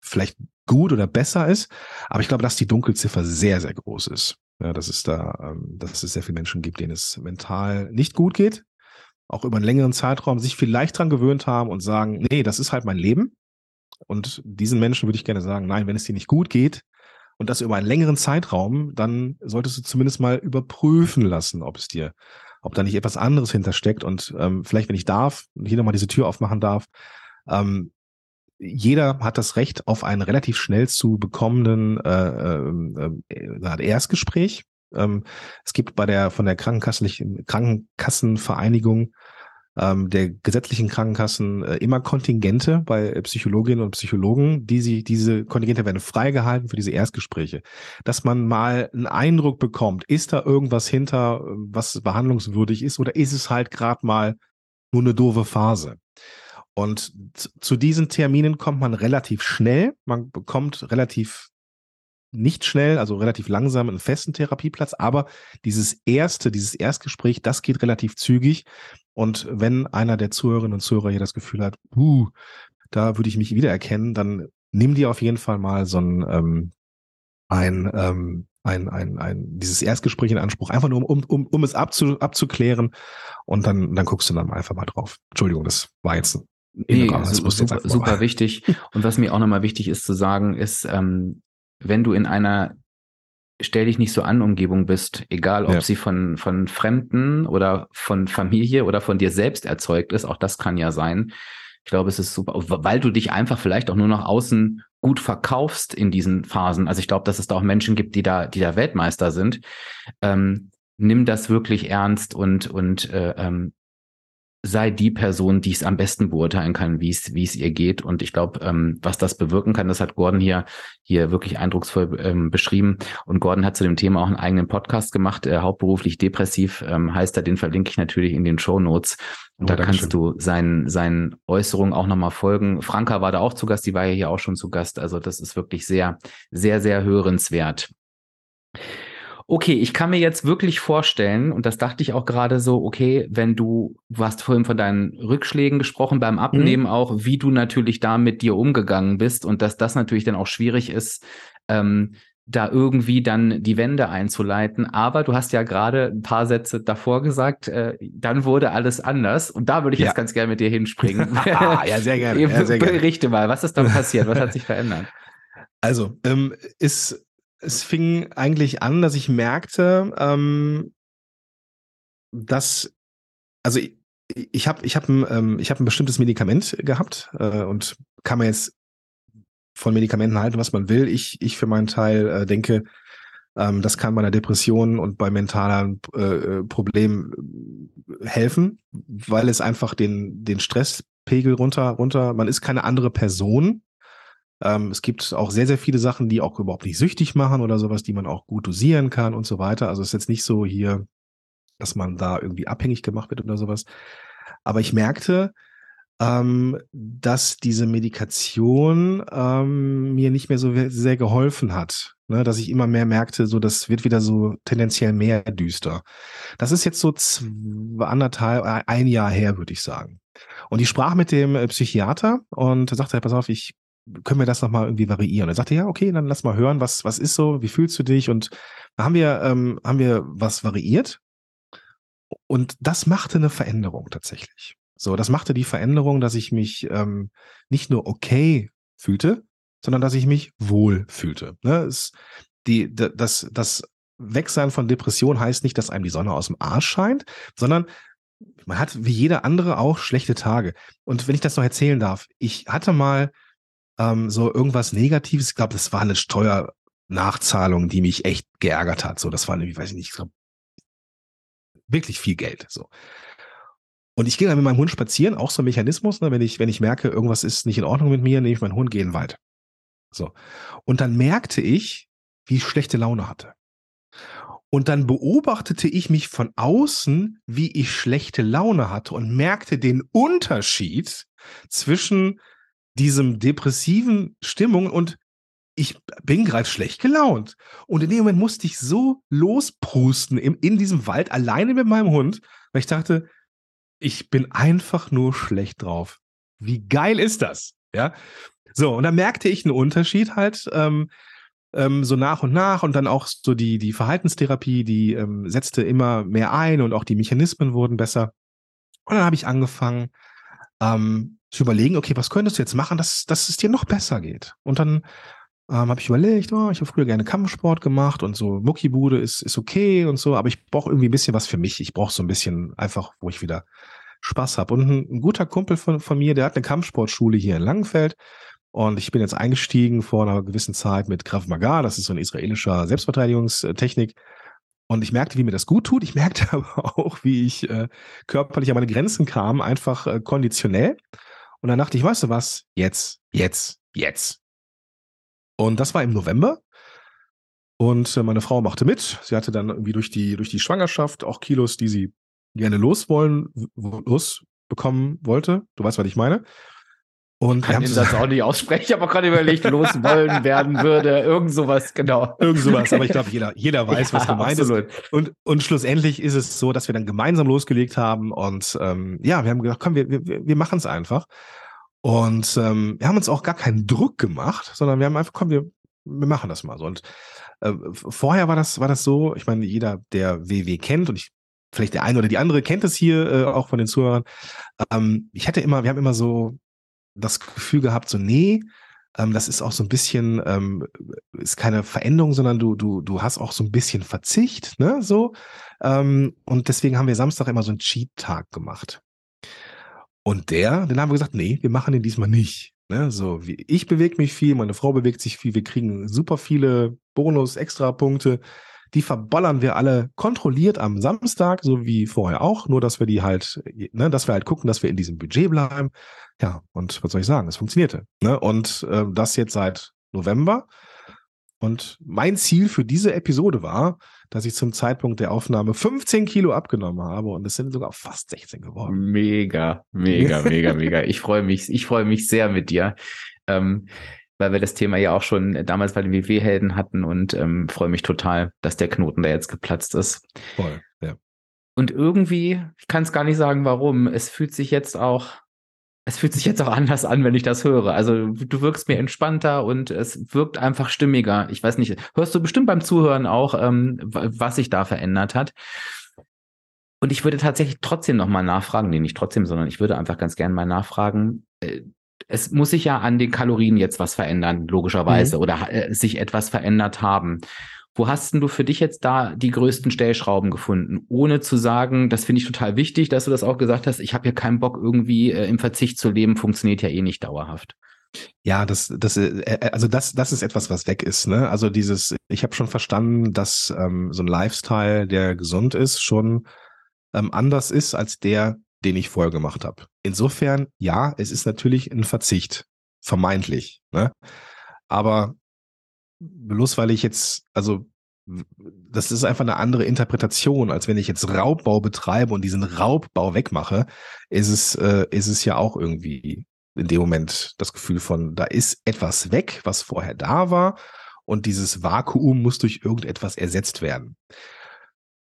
vielleicht gut oder besser ist. Aber ich glaube, dass die Dunkelziffer sehr, sehr groß ist. Ja, dass es da, ähm, dass es sehr viele Menschen gibt, denen es mental nicht gut geht, auch über einen längeren Zeitraum sich vielleicht dran gewöhnt haben und sagen, nee, das ist halt mein Leben. Und diesen Menschen würde ich gerne sagen, nein, wenn es dir nicht gut geht und das über einen längeren Zeitraum, dann solltest du zumindest mal überprüfen lassen, ob es dir, ob da nicht etwas anderes hintersteckt. Und ähm, vielleicht, wenn ich darf, hier nochmal diese Tür aufmachen darf, ähm, jeder hat das Recht auf einen relativ schnell zu bekommenden äh, äh, Erstgespräch. Ähm, es gibt bei der von der Krankenkasslichen Krankenkassenvereinigung ähm, der gesetzlichen Krankenkassen äh, immer Kontingente bei Psychologinnen und Psychologen, die sie diese Kontingente werden freigehalten für diese Erstgespräche, dass man mal einen Eindruck bekommt, ist da irgendwas hinter, was behandlungswürdig ist, oder ist es halt gerade mal nur eine doofe Phase? Und zu diesen Terminen kommt man relativ schnell. Man bekommt relativ nicht schnell, also relativ langsam einen festen Therapieplatz, aber dieses erste, dieses Erstgespräch, das geht relativ zügig. Und wenn einer der Zuhörerinnen und Zuhörer hier das Gefühl hat, uh, da würde ich mich wiedererkennen, dann nimm dir auf jeden Fall mal so ein, ähm, ein, ähm, ein, ein, ein, dieses Erstgespräch in Anspruch, einfach nur um, um, um es abzu, abzuklären und dann, dann guckst du dann einfach mal drauf. Entschuldigung, das war jetzt Nee, super, super, super wichtig. Und was mir auch nochmal wichtig ist zu sagen, ist, ähm, wenn du in einer stell dich nicht so an Umgebung bist, egal ob ja. sie von, von Fremden oder von Familie oder von dir selbst erzeugt ist, auch das kann ja sein. Ich glaube, es ist super, weil du dich einfach vielleicht auch nur nach außen gut verkaufst in diesen Phasen. Also ich glaube, dass es da auch Menschen gibt, die da, die da Weltmeister sind. Ähm, nimm das wirklich ernst und, und äh, ähm, sei die Person, die es am besten beurteilen kann, wie es wie es ihr geht. Und ich glaube, ähm, was das bewirken kann, das hat Gordon hier hier wirklich eindrucksvoll ähm, beschrieben. Und Gordon hat zu dem Thema auch einen eigenen Podcast gemacht, äh, hauptberuflich depressiv ähm, heißt er. Den verlinke ich natürlich in den Show Notes. Und oh, da kannst schön. du seinen seinen Äußerungen auch nochmal folgen. Franka war da auch zu Gast, die war ja hier auch schon zu Gast. Also das ist wirklich sehr sehr sehr hörenswert. Okay, ich kann mir jetzt wirklich vorstellen, und das dachte ich auch gerade so, okay, wenn du, du hast vorhin von deinen Rückschlägen gesprochen beim Abnehmen mhm. auch, wie du natürlich da mit dir umgegangen bist und dass das natürlich dann auch schwierig ist, ähm, da irgendwie dann die Wende einzuleiten. Aber du hast ja gerade ein paar Sätze davor gesagt, äh, dann wurde alles anders. Und da würde ich ja. jetzt ganz gerne mit dir hinspringen. ja, sehr gerne. Ja, sehr gerne. Berichte mal, was ist dann passiert? Was hat sich verändert? Also, ähm, ist es fing eigentlich an, dass ich merkte, ähm, dass, also ich, ich habe ich hab ein, ähm, ich hab ein bestimmtes Medikament gehabt äh, und kann man jetzt von Medikamenten halten, was man will. Ich, ich für meinen Teil äh, denke, ähm, das kann bei einer Depression und bei mentalen äh, Problemen helfen, weil es einfach den, den Stresspegel runter, runter, man ist keine andere Person, ähm, es gibt auch sehr, sehr viele Sachen, die auch überhaupt nicht süchtig machen oder sowas, die man auch gut dosieren kann und so weiter. Also es ist jetzt nicht so hier, dass man da irgendwie abhängig gemacht wird oder sowas. Aber ich merkte, ähm, dass diese Medikation ähm, mir nicht mehr so sehr geholfen hat. Ne? Dass ich immer mehr merkte, so das wird wieder so tendenziell mehr düster. Das ist jetzt so anderthalb, ein Jahr her, würde ich sagen. Und ich sprach mit dem äh, Psychiater und sagte, pass auf, ich können wir das nochmal irgendwie variieren? Er sagte, ja, okay, dann lass mal hören, was, was ist so, wie fühlst du dich? Und da haben wir, ähm, haben wir was variiert. Und das machte eine Veränderung tatsächlich. So, das machte die Veränderung, dass ich mich ähm, nicht nur okay fühlte, sondern dass ich mich wohl fühlte. Ne? Es, die, das, das Wegsein von Depression heißt nicht, dass einem die Sonne aus dem Arsch scheint, sondern man hat wie jeder andere auch schlechte Tage. Und wenn ich das noch erzählen darf, ich hatte mal ähm, so irgendwas Negatives. Ich glaube, das war eine Steuernachzahlung, die mich echt geärgert hat. So, das war irgendwie, weiß ich nicht, ich glaub, wirklich viel Geld. So. Und ich gehe dann mit meinem Hund spazieren, auch so ein Mechanismus, ne? wenn ich, wenn ich merke, irgendwas ist nicht in Ordnung mit mir, nehme ich meinen Hund, gehe in den Wald. So. Und dann merkte ich, wie ich schlechte Laune hatte. Und dann beobachtete ich mich von außen, wie ich schlechte Laune hatte und merkte den Unterschied zwischen diesem depressiven Stimmung und ich bin gerade schlecht gelaunt. Und in dem Moment musste ich so losprusten in, in diesem Wald alleine mit meinem Hund, weil ich dachte, ich bin einfach nur schlecht drauf. Wie geil ist das? Ja. So, und da merkte ich einen Unterschied halt, ähm, ähm, so nach und nach und dann auch so die, die Verhaltenstherapie, die ähm, setzte immer mehr ein und auch die Mechanismen wurden besser. Und dann habe ich angefangen ähm, zu überlegen, okay, was könntest du jetzt machen, dass, dass es dir noch besser geht? Und dann ähm, habe ich überlegt, oh, ich habe früher gerne Kampfsport gemacht und so Muckibude ist, ist okay und so, aber ich brauche irgendwie ein bisschen was für mich. Ich brauche so ein bisschen einfach, wo ich wieder Spaß habe. Und ein, ein, guter Kumpel von, von mir, der hat eine Kampfsportschule hier in Langenfeld. Und ich bin jetzt eingestiegen vor einer gewissen Zeit mit Krav Maga, das ist so ein israelischer Selbstverteidigungstechnik. Und ich merkte, wie mir das gut tut. Ich merkte aber auch, wie ich äh, körperlich an meine Grenzen kam, einfach äh, konditionell. Und dann dachte ich, weißt du was? Jetzt, jetzt, jetzt. Und das war im November. Und äh, meine Frau machte mit. Sie hatte dann irgendwie durch die, durch die Schwangerschaft auch Kilos, die sie gerne loswollen, losbekommen wollte. Du weißt, was ich meine. Und ich kann den Satz auch nicht aussprechen, ich habe auch gerade überlegt, loswollen werden würde, irgend sowas, genau. Irgend sowas, aber ich glaube, jeder, jeder weiß, ja, was gemeint absolut. ist. Und, und schlussendlich ist es so, dass wir dann gemeinsam losgelegt haben und ähm, ja, wir haben gedacht, komm, wir, wir, wir machen es einfach. Und ähm, wir haben uns auch gar keinen Druck gemacht, sondern wir haben einfach, komm, wir, wir machen das mal so. Und äh, vorher war das, war das so, ich meine, jeder, der WW kennt, und ich vielleicht der eine oder die andere kennt es hier äh, auch von den Zuhörern. Ähm, ich hatte immer, wir haben immer so das Gefühl gehabt, so, nee, ähm, das ist auch so ein bisschen, ähm, ist keine Veränderung, sondern du, du, du hast auch so ein bisschen Verzicht, ne, so. Ähm, und deswegen haben wir Samstag immer so einen Cheat-Tag gemacht. Und der, den haben wir gesagt, nee, wir machen den diesmal nicht. Ne, so wie ich bewege mich viel, meine Frau bewegt sich viel, wir kriegen super viele Bonus, Extrapunkte. Die verballern wir alle kontrolliert am Samstag, so wie vorher auch, nur dass wir die halt, ne, dass wir halt gucken, dass wir in diesem Budget bleiben. Ja, und was soll ich sagen, es funktionierte. Ne? Und äh, das jetzt seit November. Und mein Ziel für diese Episode war, dass ich zum Zeitpunkt der Aufnahme 15 Kilo abgenommen habe und es sind sogar fast 16 geworden. Mega, mega, mega, mega. Ich freue mich, ich freue mich sehr mit dir. Ähm, weil wir das Thema ja auch schon damals bei den WW-Helden hatten und ähm, freue mich total, dass der Knoten da jetzt geplatzt ist. Voll, ja. Und irgendwie, ich kann es gar nicht sagen, warum, es fühlt sich jetzt auch, es fühlt sich jetzt auch anders an, wenn ich das höre. Also du wirkst mir entspannter und es wirkt einfach stimmiger. Ich weiß nicht, hörst du bestimmt beim Zuhören auch, ähm, was sich da verändert hat. Und ich würde tatsächlich trotzdem nochmal nachfragen, nee, nicht trotzdem, sondern ich würde einfach ganz gerne mal nachfragen, äh, es muss sich ja an den Kalorien jetzt was verändern, logischerweise, mhm. oder äh, sich etwas verändert haben. Wo hast denn du für dich jetzt da die größten Stellschrauben gefunden, ohne zu sagen, das finde ich total wichtig, dass du das auch gesagt hast, ich habe ja keinen Bock irgendwie äh, im Verzicht zu leben, funktioniert ja eh nicht dauerhaft. Ja, das, das, äh, äh, also das, das ist etwas, was weg ist. Ne? Also dieses, ich habe schon verstanden, dass ähm, so ein Lifestyle, der gesund ist, schon ähm, anders ist als der, den ich vorher gemacht habe. Insofern, ja, es ist natürlich ein Verzicht, vermeintlich. Ne? Aber bloß weil ich jetzt, also das ist einfach eine andere Interpretation, als wenn ich jetzt Raubbau betreibe und diesen Raubbau wegmache, ist es, äh, ist es ja auch irgendwie in dem Moment das Gefühl von, da ist etwas weg, was vorher da war und dieses Vakuum muss durch irgendetwas ersetzt werden.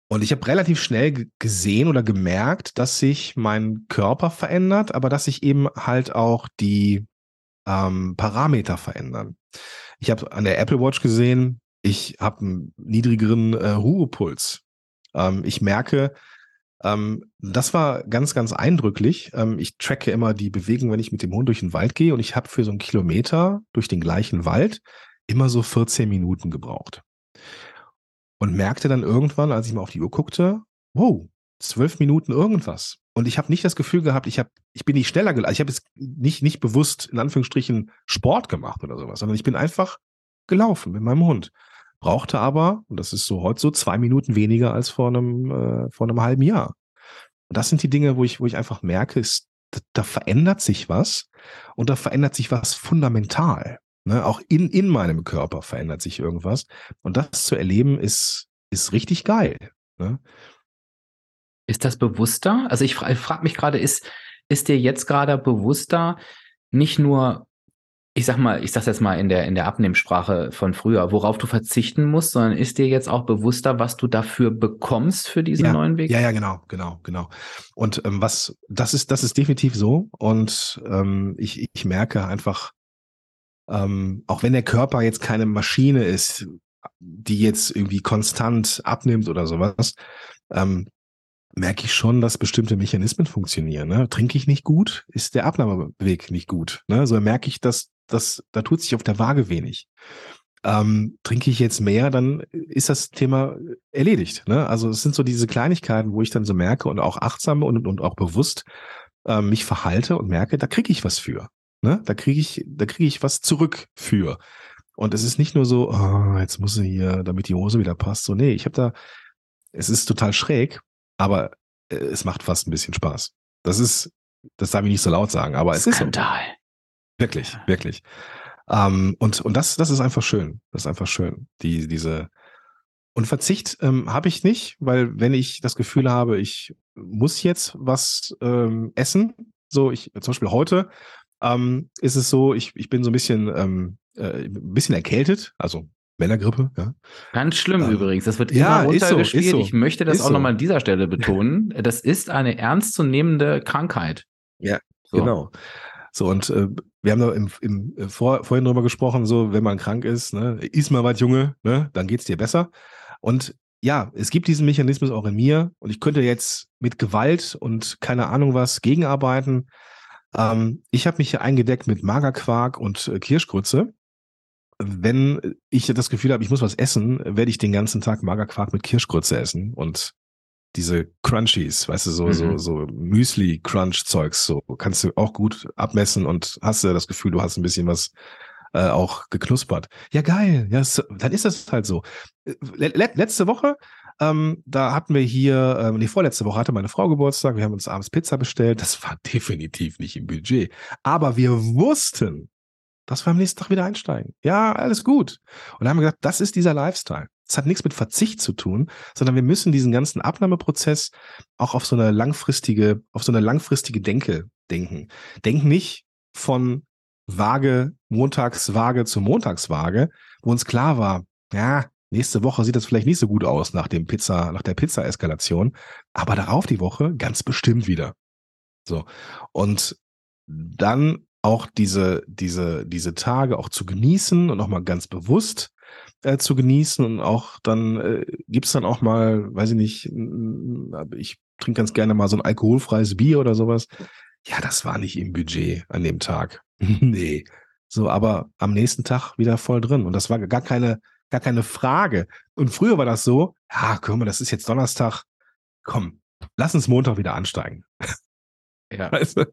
Und ich habe relativ schnell gesehen oder gemerkt, dass sich mein Körper verändert, aber dass sich eben halt auch die ähm, Parameter verändern. Ich habe an der Apple Watch gesehen, ich habe einen niedrigeren äh, Ruhepuls. Ähm, ich merke, ähm, das war ganz, ganz eindrücklich. Ähm, ich tracke immer die Bewegung, wenn ich mit dem Hund durch den Wald gehe und ich habe für so einen Kilometer durch den gleichen Wald immer so 14 Minuten gebraucht und merkte dann irgendwann, als ich mal auf die Uhr guckte, wow, zwölf Minuten irgendwas. Und ich habe nicht das Gefühl gehabt, ich, hab, ich bin nicht schneller gelaufen. Ich habe jetzt nicht, nicht bewusst in Anführungsstrichen Sport gemacht oder sowas, sondern ich bin einfach gelaufen mit meinem Hund. Brauchte aber, und das ist so heute so, zwei Minuten weniger als vor einem, äh, vor einem halben Jahr. Und das sind die Dinge, wo ich, wo ich einfach merke, ist, da, da verändert sich was und da verändert sich was fundamental. Ne, auch in, in meinem Körper verändert sich irgendwas. Und das zu erleben ist, ist richtig geil. Ne? Ist das bewusster? Also ich frage frag mich gerade, ist, ist dir jetzt gerade bewusster, nicht nur ich sag mal, ich sag's jetzt mal in der, in der Abnehmsprache von früher, worauf du verzichten musst, sondern ist dir jetzt auch bewusster, was du dafür bekommst für diesen ja, neuen Weg? Ja, ja, genau, genau, genau. Und ähm, was, das ist, das ist definitiv so. Und ähm, ich, ich merke einfach, ähm, auch wenn der Körper jetzt keine Maschine ist, die jetzt irgendwie konstant abnimmt oder sowas, ähm, merke ich schon, dass bestimmte Mechanismen funktionieren. Ne? Trinke ich nicht gut, ist der Abnahmeweg nicht gut. Ne? So merke ich, dass das, da tut sich auf der Waage wenig. Ähm, trinke ich jetzt mehr, dann ist das Thema erledigt. Ne? Also es sind so diese Kleinigkeiten, wo ich dann so merke und auch achtsam und, und auch bewusst äh, mich verhalte und merke, da kriege ich was für. Ne? Da kriege ich, da kriege ich was zurück für. Und es ist nicht nur so, oh, jetzt muss sie hier, damit die Hose wieder passt. So, nee, ich habe da, es ist total schräg, aber äh, es macht fast ein bisschen Spaß. Das ist, das darf ich nicht so laut sagen, aber es Skandal. ist. So. Wirklich, wirklich. Ähm, und und das, das ist einfach schön. Das ist einfach schön. Die, diese und Verzicht ähm, habe ich nicht, weil wenn ich das Gefühl habe, ich muss jetzt was ähm, essen, so ich zum Beispiel heute ähm, ist es so, ich, ich bin so ein bisschen ähm, äh, ein bisschen erkältet, also Männergrippe, ja. Ganz schlimm ähm, übrigens. Das wird ja, immer runtergespielt. So, so, ich möchte das auch so. nochmal an dieser Stelle betonen. Das ist eine ernstzunehmende Krankheit. Ja, genau. So, und äh, wir haben da im, im, äh, vor, vorhin drüber gesprochen, so, wenn man krank ist, ne, iss mal was, Junge, ne, dann geht's dir besser. Und ja, es gibt diesen Mechanismus auch in mir und ich könnte jetzt mit Gewalt und keine Ahnung was gegenarbeiten. Ähm, ich habe mich hier eingedeckt mit Magerquark und äh, Kirschgrütze. Wenn ich das Gefühl habe, ich muss was essen, werde ich den ganzen Tag Magerquark mit Kirschgrütze essen und diese Crunchies, weißt du, so, mhm. so, so Müsli-Crunch-Zeugs, so kannst du auch gut abmessen und hast du das Gefühl, du hast ein bisschen was äh, auch geknuspert. Ja, geil. Ja, so, dann ist das halt so. Äh, le letzte Woche, ähm, da hatten wir hier, ähm, die vorletzte Woche hatte meine Frau Geburtstag, wir haben uns abends Pizza bestellt. Das war definitiv nicht im Budget. Aber wir wussten, dass wir am nächsten Tag wieder einsteigen. Ja, alles gut. Und dann haben wir gesagt, das ist dieser Lifestyle. Das hat nichts mit Verzicht zu tun, sondern wir müssen diesen ganzen Abnahmeprozess auch auf so eine langfristige, auf so eine langfristige Denke denken. Denken nicht von Waage, Montagswaage zu Montagswaage, wo uns klar war, ja, nächste Woche sieht das vielleicht nicht so gut aus nach dem Pizza, nach der Pizza-Eskalation, aber darauf die Woche ganz bestimmt wieder. So. Und dann auch diese, diese, diese Tage auch zu genießen und auch mal ganz bewusst äh, zu genießen und auch dann äh, gibt dann auch mal, weiß ich nicht, ich trinke ganz gerne mal so ein alkoholfreies Bier oder sowas. Ja, das war nicht im Budget an dem Tag. nee. So, aber am nächsten Tag wieder voll drin. Und das war gar keine, gar keine Frage. Und früher war das so, ja, komm mal, das ist jetzt Donnerstag. Komm, lass uns Montag wieder ansteigen. Ja. Also,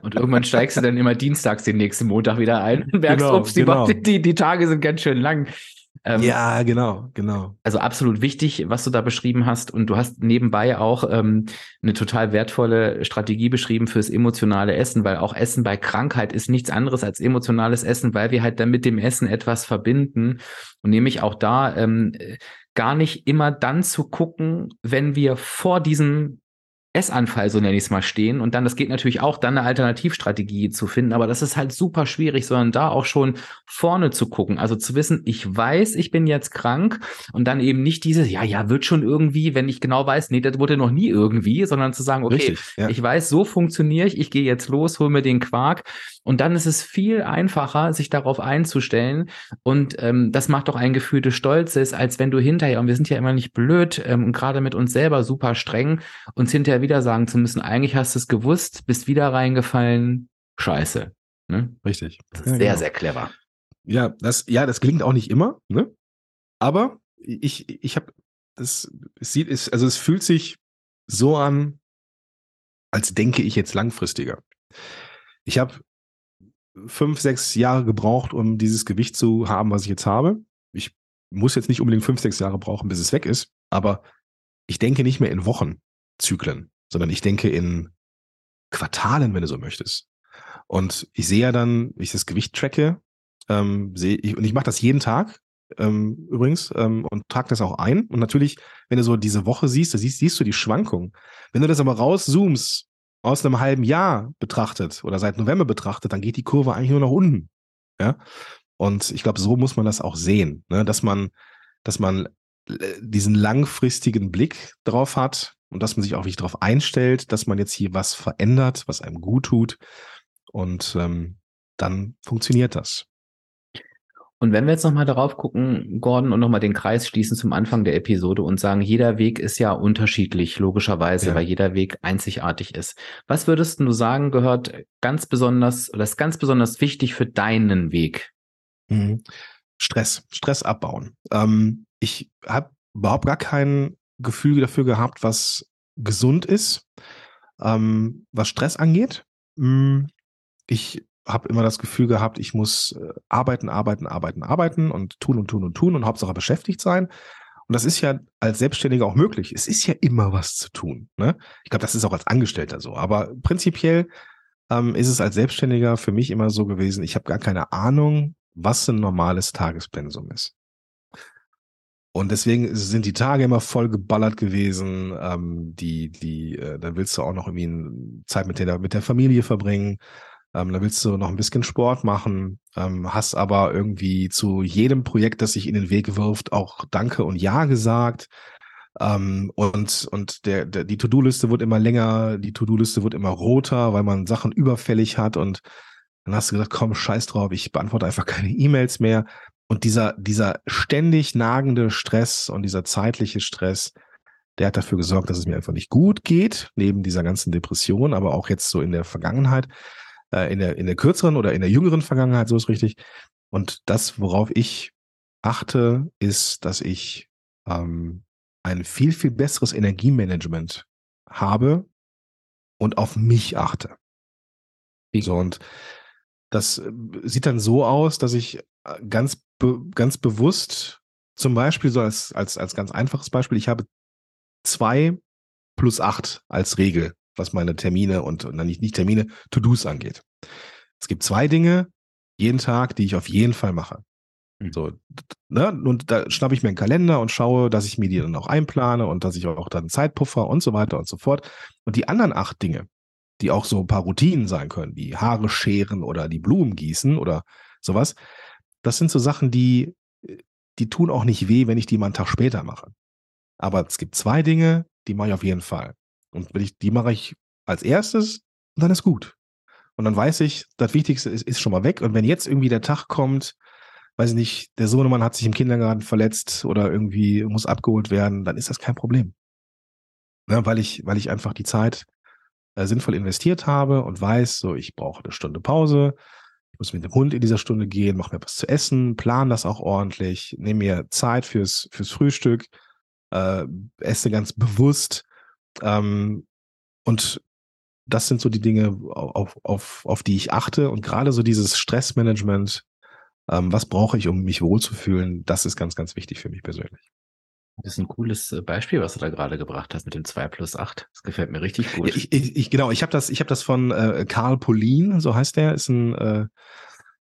und irgendwann steigst du dann immer dienstags den nächsten Montag wieder ein und merkst, genau, ups, die, genau. die, die, Tage sind ganz schön lang. Ähm, ja, genau, genau. Also absolut wichtig, was du da beschrieben hast. Und du hast nebenbei auch ähm, eine total wertvolle Strategie beschrieben fürs emotionale Essen, weil auch Essen bei Krankheit ist nichts anderes als emotionales Essen, weil wir halt dann mit dem Essen etwas verbinden. Und nämlich auch da ähm, gar nicht immer dann zu gucken, wenn wir vor diesem Essanfall, so nenne ich es mal, stehen. Und dann, das geht natürlich auch, dann eine Alternativstrategie zu finden. Aber das ist halt super schwierig, sondern da auch schon vorne zu gucken. Also zu wissen, ich weiß, ich bin jetzt krank und dann eben nicht dieses, ja, ja, wird schon irgendwie, wenn ich genau weiß, nee, das wurde noch nie irgendwie, sondern zu sagen, okay, Richtig, ja. ich weiß, so funktioniere ich, ich gehe jetzt los, hol mir den Quark. Und dann ist es viel einfacher, sich darauf einzustellen. Und ähm, das macht doch ein Gefühl des Stolzes, als wenn du hinterher, und wir sind ja immer nicht blöd ähm, und gerade mit uns selber super streng, uns hinterher wieder sagen zu müssen, eigentlich hast du es gewusst, bist wieder reingefallen, scheiße. Ne? Richtig. Das ist ja, sehr, genau. sehr clever. Ja, das, ja, das gelingt auch nicht immer, ne? Aber ich, ich habe, das es sieht, es, also es fühlt sich so an, als denke ich jetzt langfristiger. Ich habe fünf, sechs Jahre gebraucht, um dieses Gewicht zu haben, was ich jetzt habe. Ich muss jetzt nicht unbedingt fünf, sechs Jahre brauchen, bis es weg ist, aber ich denke nicht mehr in Wochenzyklen, sondern ich denke in Quartalen, wenn du so möchtest. Und ich sehe ja dann, wie ich das Gewicht tracke, ähm, sehe ich, und ich mache das jeden Tag, ähm, übrigens ähm, und trag das auch ein. Und natürlich, wenn du so diese Woche siehst, da siehst, siehst du die Schwankungen. Wenn du das aber rauszoomst, aus einem halben Jahr betrachtet oder seit November betrachtet, dann geht die Kurve eigentlich nur nach unten. Ja. Und ich glaube, so muss man das auch sehen, ne? dass man, dass man äh, diesen langfristigen Blick drauf hat und dass man sich auch wirklich darauf einstellt, dass man jetzt hier was verändert, was einem gut tut. Und ähm, dann funktioniert das. Und wenn wir jetzt nochmal darauf gucken, Gordon, und nochmal den Kreis schließen zum Anfang der Episode und sagen, jeder Weg ist ja unterschiedlich, logischerweise, ja. weil jeder Weg einzigartig ist. Was würdest du sagen, gehört ganz besonders oder ist ganz besonders wichtig für deinen Weg? Mhm. Stress, Stress abbauen. Ähm, ich habe überhaupt gar kein Gefühl dafür gehabt, was gesund ist, ähm, was Stress angeht. Hm, ich habe immer das Gefühl gehabt, ich muss äh, arbeiten, arbeiten, arbeiten, arbeiten und tun und tun und tun und Hauptsache beschäftigt sein. Und das ist ja als Selbstständiger auch möglich. Es ist ja immer was zu tun. Ne? Ich glaube, das ist auch als Angestellter so. Aber prinzipiell ähm, ist es als Selbstständiger für mich immer so gewesen, ich habe gar keine Ahnung, was ein normales Tagespensum ist. Und deswegen sind die Tage immer voll geballert gewesen. Ähm, die, die, äh, dann willst du auch noch irgendwie Zeit mit der, mit der Familie verbringen. Ähm, da willst du noch ein bisschen Sport machen, ähm, hast aber irgendwie zu jedem Projekt, das sich in den Weg wirft, auch Danke und Ja gesagt. Ähm, und und der, der, die To-Do-Liste wird immer länger, die To-Do-Liste wird immer roter, weil man Sachen überfällig hat und dann hast du gesagt, komm, scheiß drauf, ich beantworte einfach keine E-Mails mehr. Und dieser, dieser ständig nagende Stress und dieser zeitliche Stress, der hat dafür gesorgt, dass es mir einfach nicht gut geht, neben dieser ganzen Depression, aber auch jetzt so in der Vergangenheit äh, in, der, in der kürzeren oder in der jüngeren Vergangenheit, so ist richtig. Und das, worauf ich achte, ist, dass ich ähm, ein viel, viel besseres Energiemanagement habe und auf mich achte. So, und das äh, sieht dann so aus, dass ich äh, ganz, be ganz bewusst, zum Beispiel so als, als, als ganz einfaches Beispiel, ich habe zwei plus acht als Regel was meine Termine und, und nicht, nicht Termine, To-Dos angeht. Es gibt zwei Dinge jeden Tag, die ich auf jeden Fall mache. Mhm. So, ne? Und da schnappe ich mir einen Kalender und schaue, dass ich mir die dann auch einplane und dass ich auch dann Zeitpuffer und so weiter und so fort. Und die anderen acht Dinge, die auch so ein paar Routinen sein können, wie Haare scheren oder die Blumen gießen oder sowas, das sind so Sachen, die, die tun auch nicht weh, wenn ich die mal einen Tag später mache. Aber es gibt zwei Dinge, die mache ich auf jeden Fall. Und ich, die mache ich als erstes und dann ist gut. Und dann weiß ich, das Wichtigste ist, ist schon mal weg. Und wenn jetzt irgendwie der Tag kommt, weiß ich nicht, der Sohnemann hat sich im Kindergarten verletzt oder irgendwie muss abgeholt werden, dann ist das kein Problem. Ne, weil ich, weil ich einfach die Zeit äh, sinnvoll investiert habe und weiß, so ich brauche eine Stunde Pause, muss mit dem Hund in dieser Stunde gehen, mache mir was zu essen, plan das auch ordentlich, nehme mir Zeit fürs, fürs Frühstück, äh, esse ganz bewusst ähm, und das sind so die Dinge, auf, auf, auf die ich achte. Und gerade so dieses Stressmanagement, ähm, was brauche ich, um mich wohlzufühlen, das ist ganz, ganz wichtig für mich persönlich. Das ist ein cooles äh, Beispiel, was du da gerade gebracht hast mit dem 2 plus 8. Das gefällt mir richtig gut. Ich, ich, ich genau, ich habe das, ich habe das von äh, Karl Polin, so heißt der, ist ein, äh,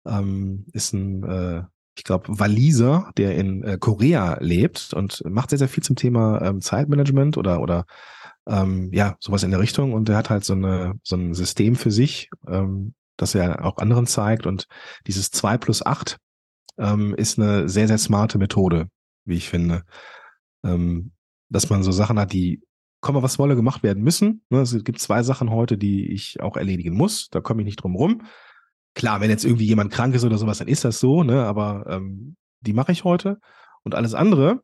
ähm, ist ein, äh, ich glaube, Waliser, der in äh, Korea lebt und macht sehr, sehr viel zum Thema ähm, Zeitmanagement oder, oder ähm, ja, sowas in der Richtung. Und er hat halt so, eine, so ein System für sich, ähm, das er auch anderen zeigt. Und dieses 2 plus 8 ähm, ist eine sehr, sehr smarte Methode, wie ich finde. Ähm, dass man so Sachen hat, die komme was wolle gemacht werden müssen. Ne, es gibt zwei Sachen heute, die ich auch erledigen muss. Da komme ich nicht drum rum. Klar, wenn jetzt irgendwie jemand krank ist oder sowas, dann ist das so, ne? Aber ähm, die mache ich heute. Und alles andere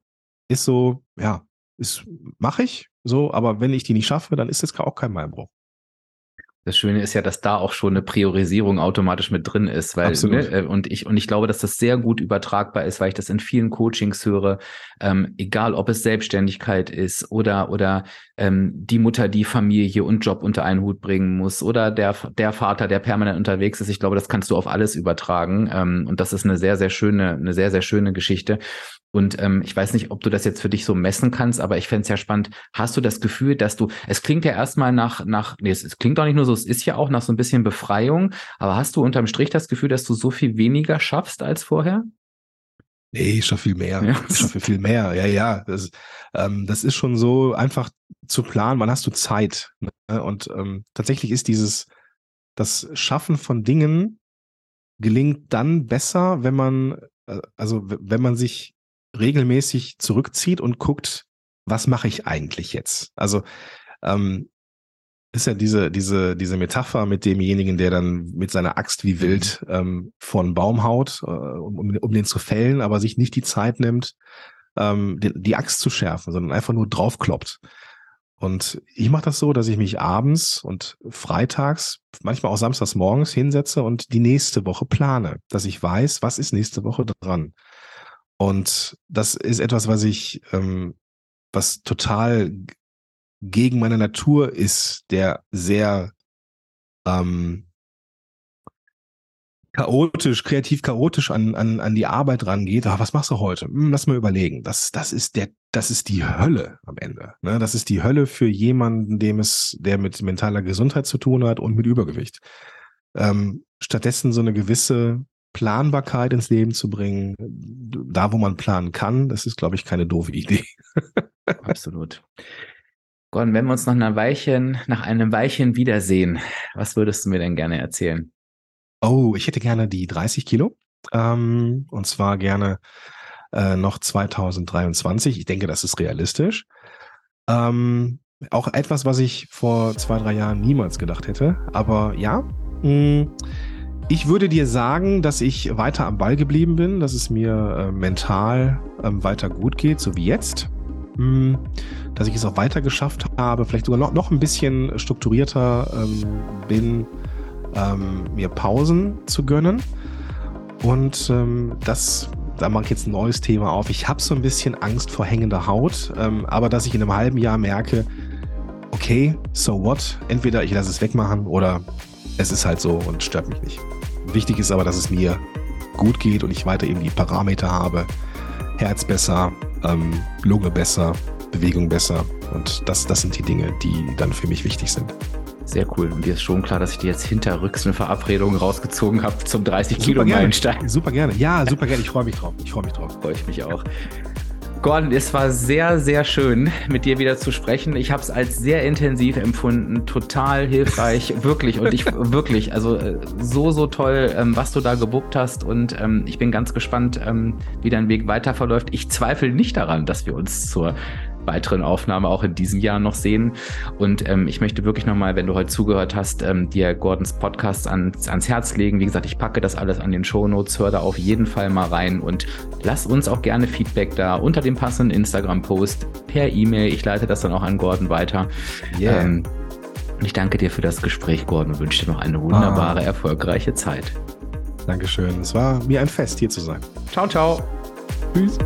ist so, ja, ist mache ich, so, aber wenn ich die nicht schaffe, dann ist das auch kein Beinbruch. Das Schöne ist ja, dass da auch schon eine Priorisierung automatisch mit drin ist, weil ne, äh, und ich und ich glaube, dass das sehr gut übertragbar ist, weil ich das in vielen Coachings höre, ähm, egal ob es Selbstständigkeit ist oder oder ähm, die Mutter, die Familie und Job unter einen Hut bringen muss oder der der Vater, der permanent unterwegs ist. Ich glaube, das kannst du auf alles übertragen ähm, und das ist eine sehr sehr schöne eine sehr sehr schöne Geschichte. Und ähm, ich weiß nicht, ob du das jetzt für dich so messen kannst, aber ich fände es ja spannend. Hast du das Gefühl, dass du, es klingt ja erstmal nach, nach, nee, es, es klingt auch nicht nur so, es ist ja auch nach so ein bisschen Befreiung, aber hast du unterm Strich das Gefühl, dass du so viel weniger schaffst als vorher? Nee, schon viel mehr. Ja. Schon viel, viel mehr. Ja, ja. Das, ähm, das ist schon so einfach zu planen. Wann hast du Zeit? Ne? Und ähm, tatsächlich ist dieses, das Schaffen von Dingen gelingt dann besser, wenn man, äh, also wenn man sich regelmäßig zurückzieht und guckt, was mache ich eigentlich jetzt? Also ähm, ist ja diese, diese, diese Metapher mit demjenigen, der dann mit seiner Axt wie wild ähm, vor einen Baum haut, äh, um, um den zu fällen, aber sich nicht die Zeit nimmt, ähm, die, die Axt zu schärfen, sondern einfach nur draufkloppt. Und ich mache das so, dass ich mich abends und freitags, manchmal auch samstags morgens hinsetze und die nächste Woche plane, dass ich weiß, was ist nächste Woche dran. Und das ist etwas, was ich, ähm, was total gegen meine Natur ist, der sehr ähm, chaotisch, kreativ chaotisch an, an, an die Arbeit rangeht. Ah, was machst du heute? Hm, lass mal überlegen. Das, das ist der, das ist die Hölle am Ende. Ne? Das ist die Hölle für jemanden, dem es, der mit mentaler Gesundheit zu tun hat und mit Übergewicht. Ähm, stattdessen so eine gewisse Planbarkeit ins Leben zu bringen, da wo man planen kann, das ist, glaube ich, keine doofe Idee. Absolut. Gordon, wenn wir uns nach einer Weilchen, nach einem Weilchen wiedersehen, was würdest du mir denn gerne erzählen? Oh, ich hätte gerne die 30 Kilo. Ähm, und zwar gerne äh, noch 2023. Ich denke, das ist realistisch. Ähm, auch etwas, was ich vor zwei, drei Jahren niemals gedacht hätte. Aber ja, hm, ich würde dir sagen, dass ich weiter am Ball geblieben bin, dass es mir äh, mental ähm, weiter gut geht, so wie jetzt. Dass ich es auch weiter geschafft habe, vielleicht sogar noch, noch ein bisschen strukturierter ähm, bin, ähm, mir Pausen zu gönnen. Und ähm, das, da mache ich jetzt ein neues Thema auf. Ich habe so ein bisschen Angst vor hängender Haut, ähm, aber dass ich in einem halben Jahr merke, okay, so what? Entweder ich lasse es wegmachen oder es ist halt so und stört mich nicht. Wichtig ist aber, dass es mir gut geht und ich weiter eben die Parameter habe. Herz besser, ähm, Lunge besser, Bewegung besser. Und das, das sind die Dinge, die dann für mich wichtig sind. Sehr cool. Dir ist schon klar, dass ich dir jetzt hinterrücks eine Verabredung rausgezogen habe zum 30 Kilo Meilenstein. Super gerne. Ja, super gerne. Ich freue mich drauf. Ich freue mich drauf. Freue ich mich auch. Gordon, es war sehr, sehr schön, mit dir wieder zu sprechen. Ich habe es als sehr intensiv empfunden, total hilfreich, wirklich. Und ich wirklich, also äh, so, so toll, ähm, was du da gebuckt hast. Und ähm, ich bin ganz gespannt, ähm, wie dein Weg weiter verläuft. Ich zweifle nicht daran, dass wir uns zur weiteren Aufnahme auch in diesem Jahr noch sehen. Und ähm, ich möchte wirklich nochmal, wenn du heute zugehört hast, ähm, dir Gordons Podcast ans, ans Herz legen. Wie gesagt, ich packe das alles an den Show Notes, hör da auf jeden Fall mal rein und lass uns auch gerne Feedback da unter dem passenden Instagram-Post per E-Mail. Ich leite das dann auch an Gordon weiter. Yeah. Ähm, ich danke dir für das Gespräch, Gordon, und wünsche dir noch eine wunderbare, ah. erfolgreiche Zeit. Dankeschön. Es war mir ein Fest, hier zu sein. Ciao, ciao. Tschüss.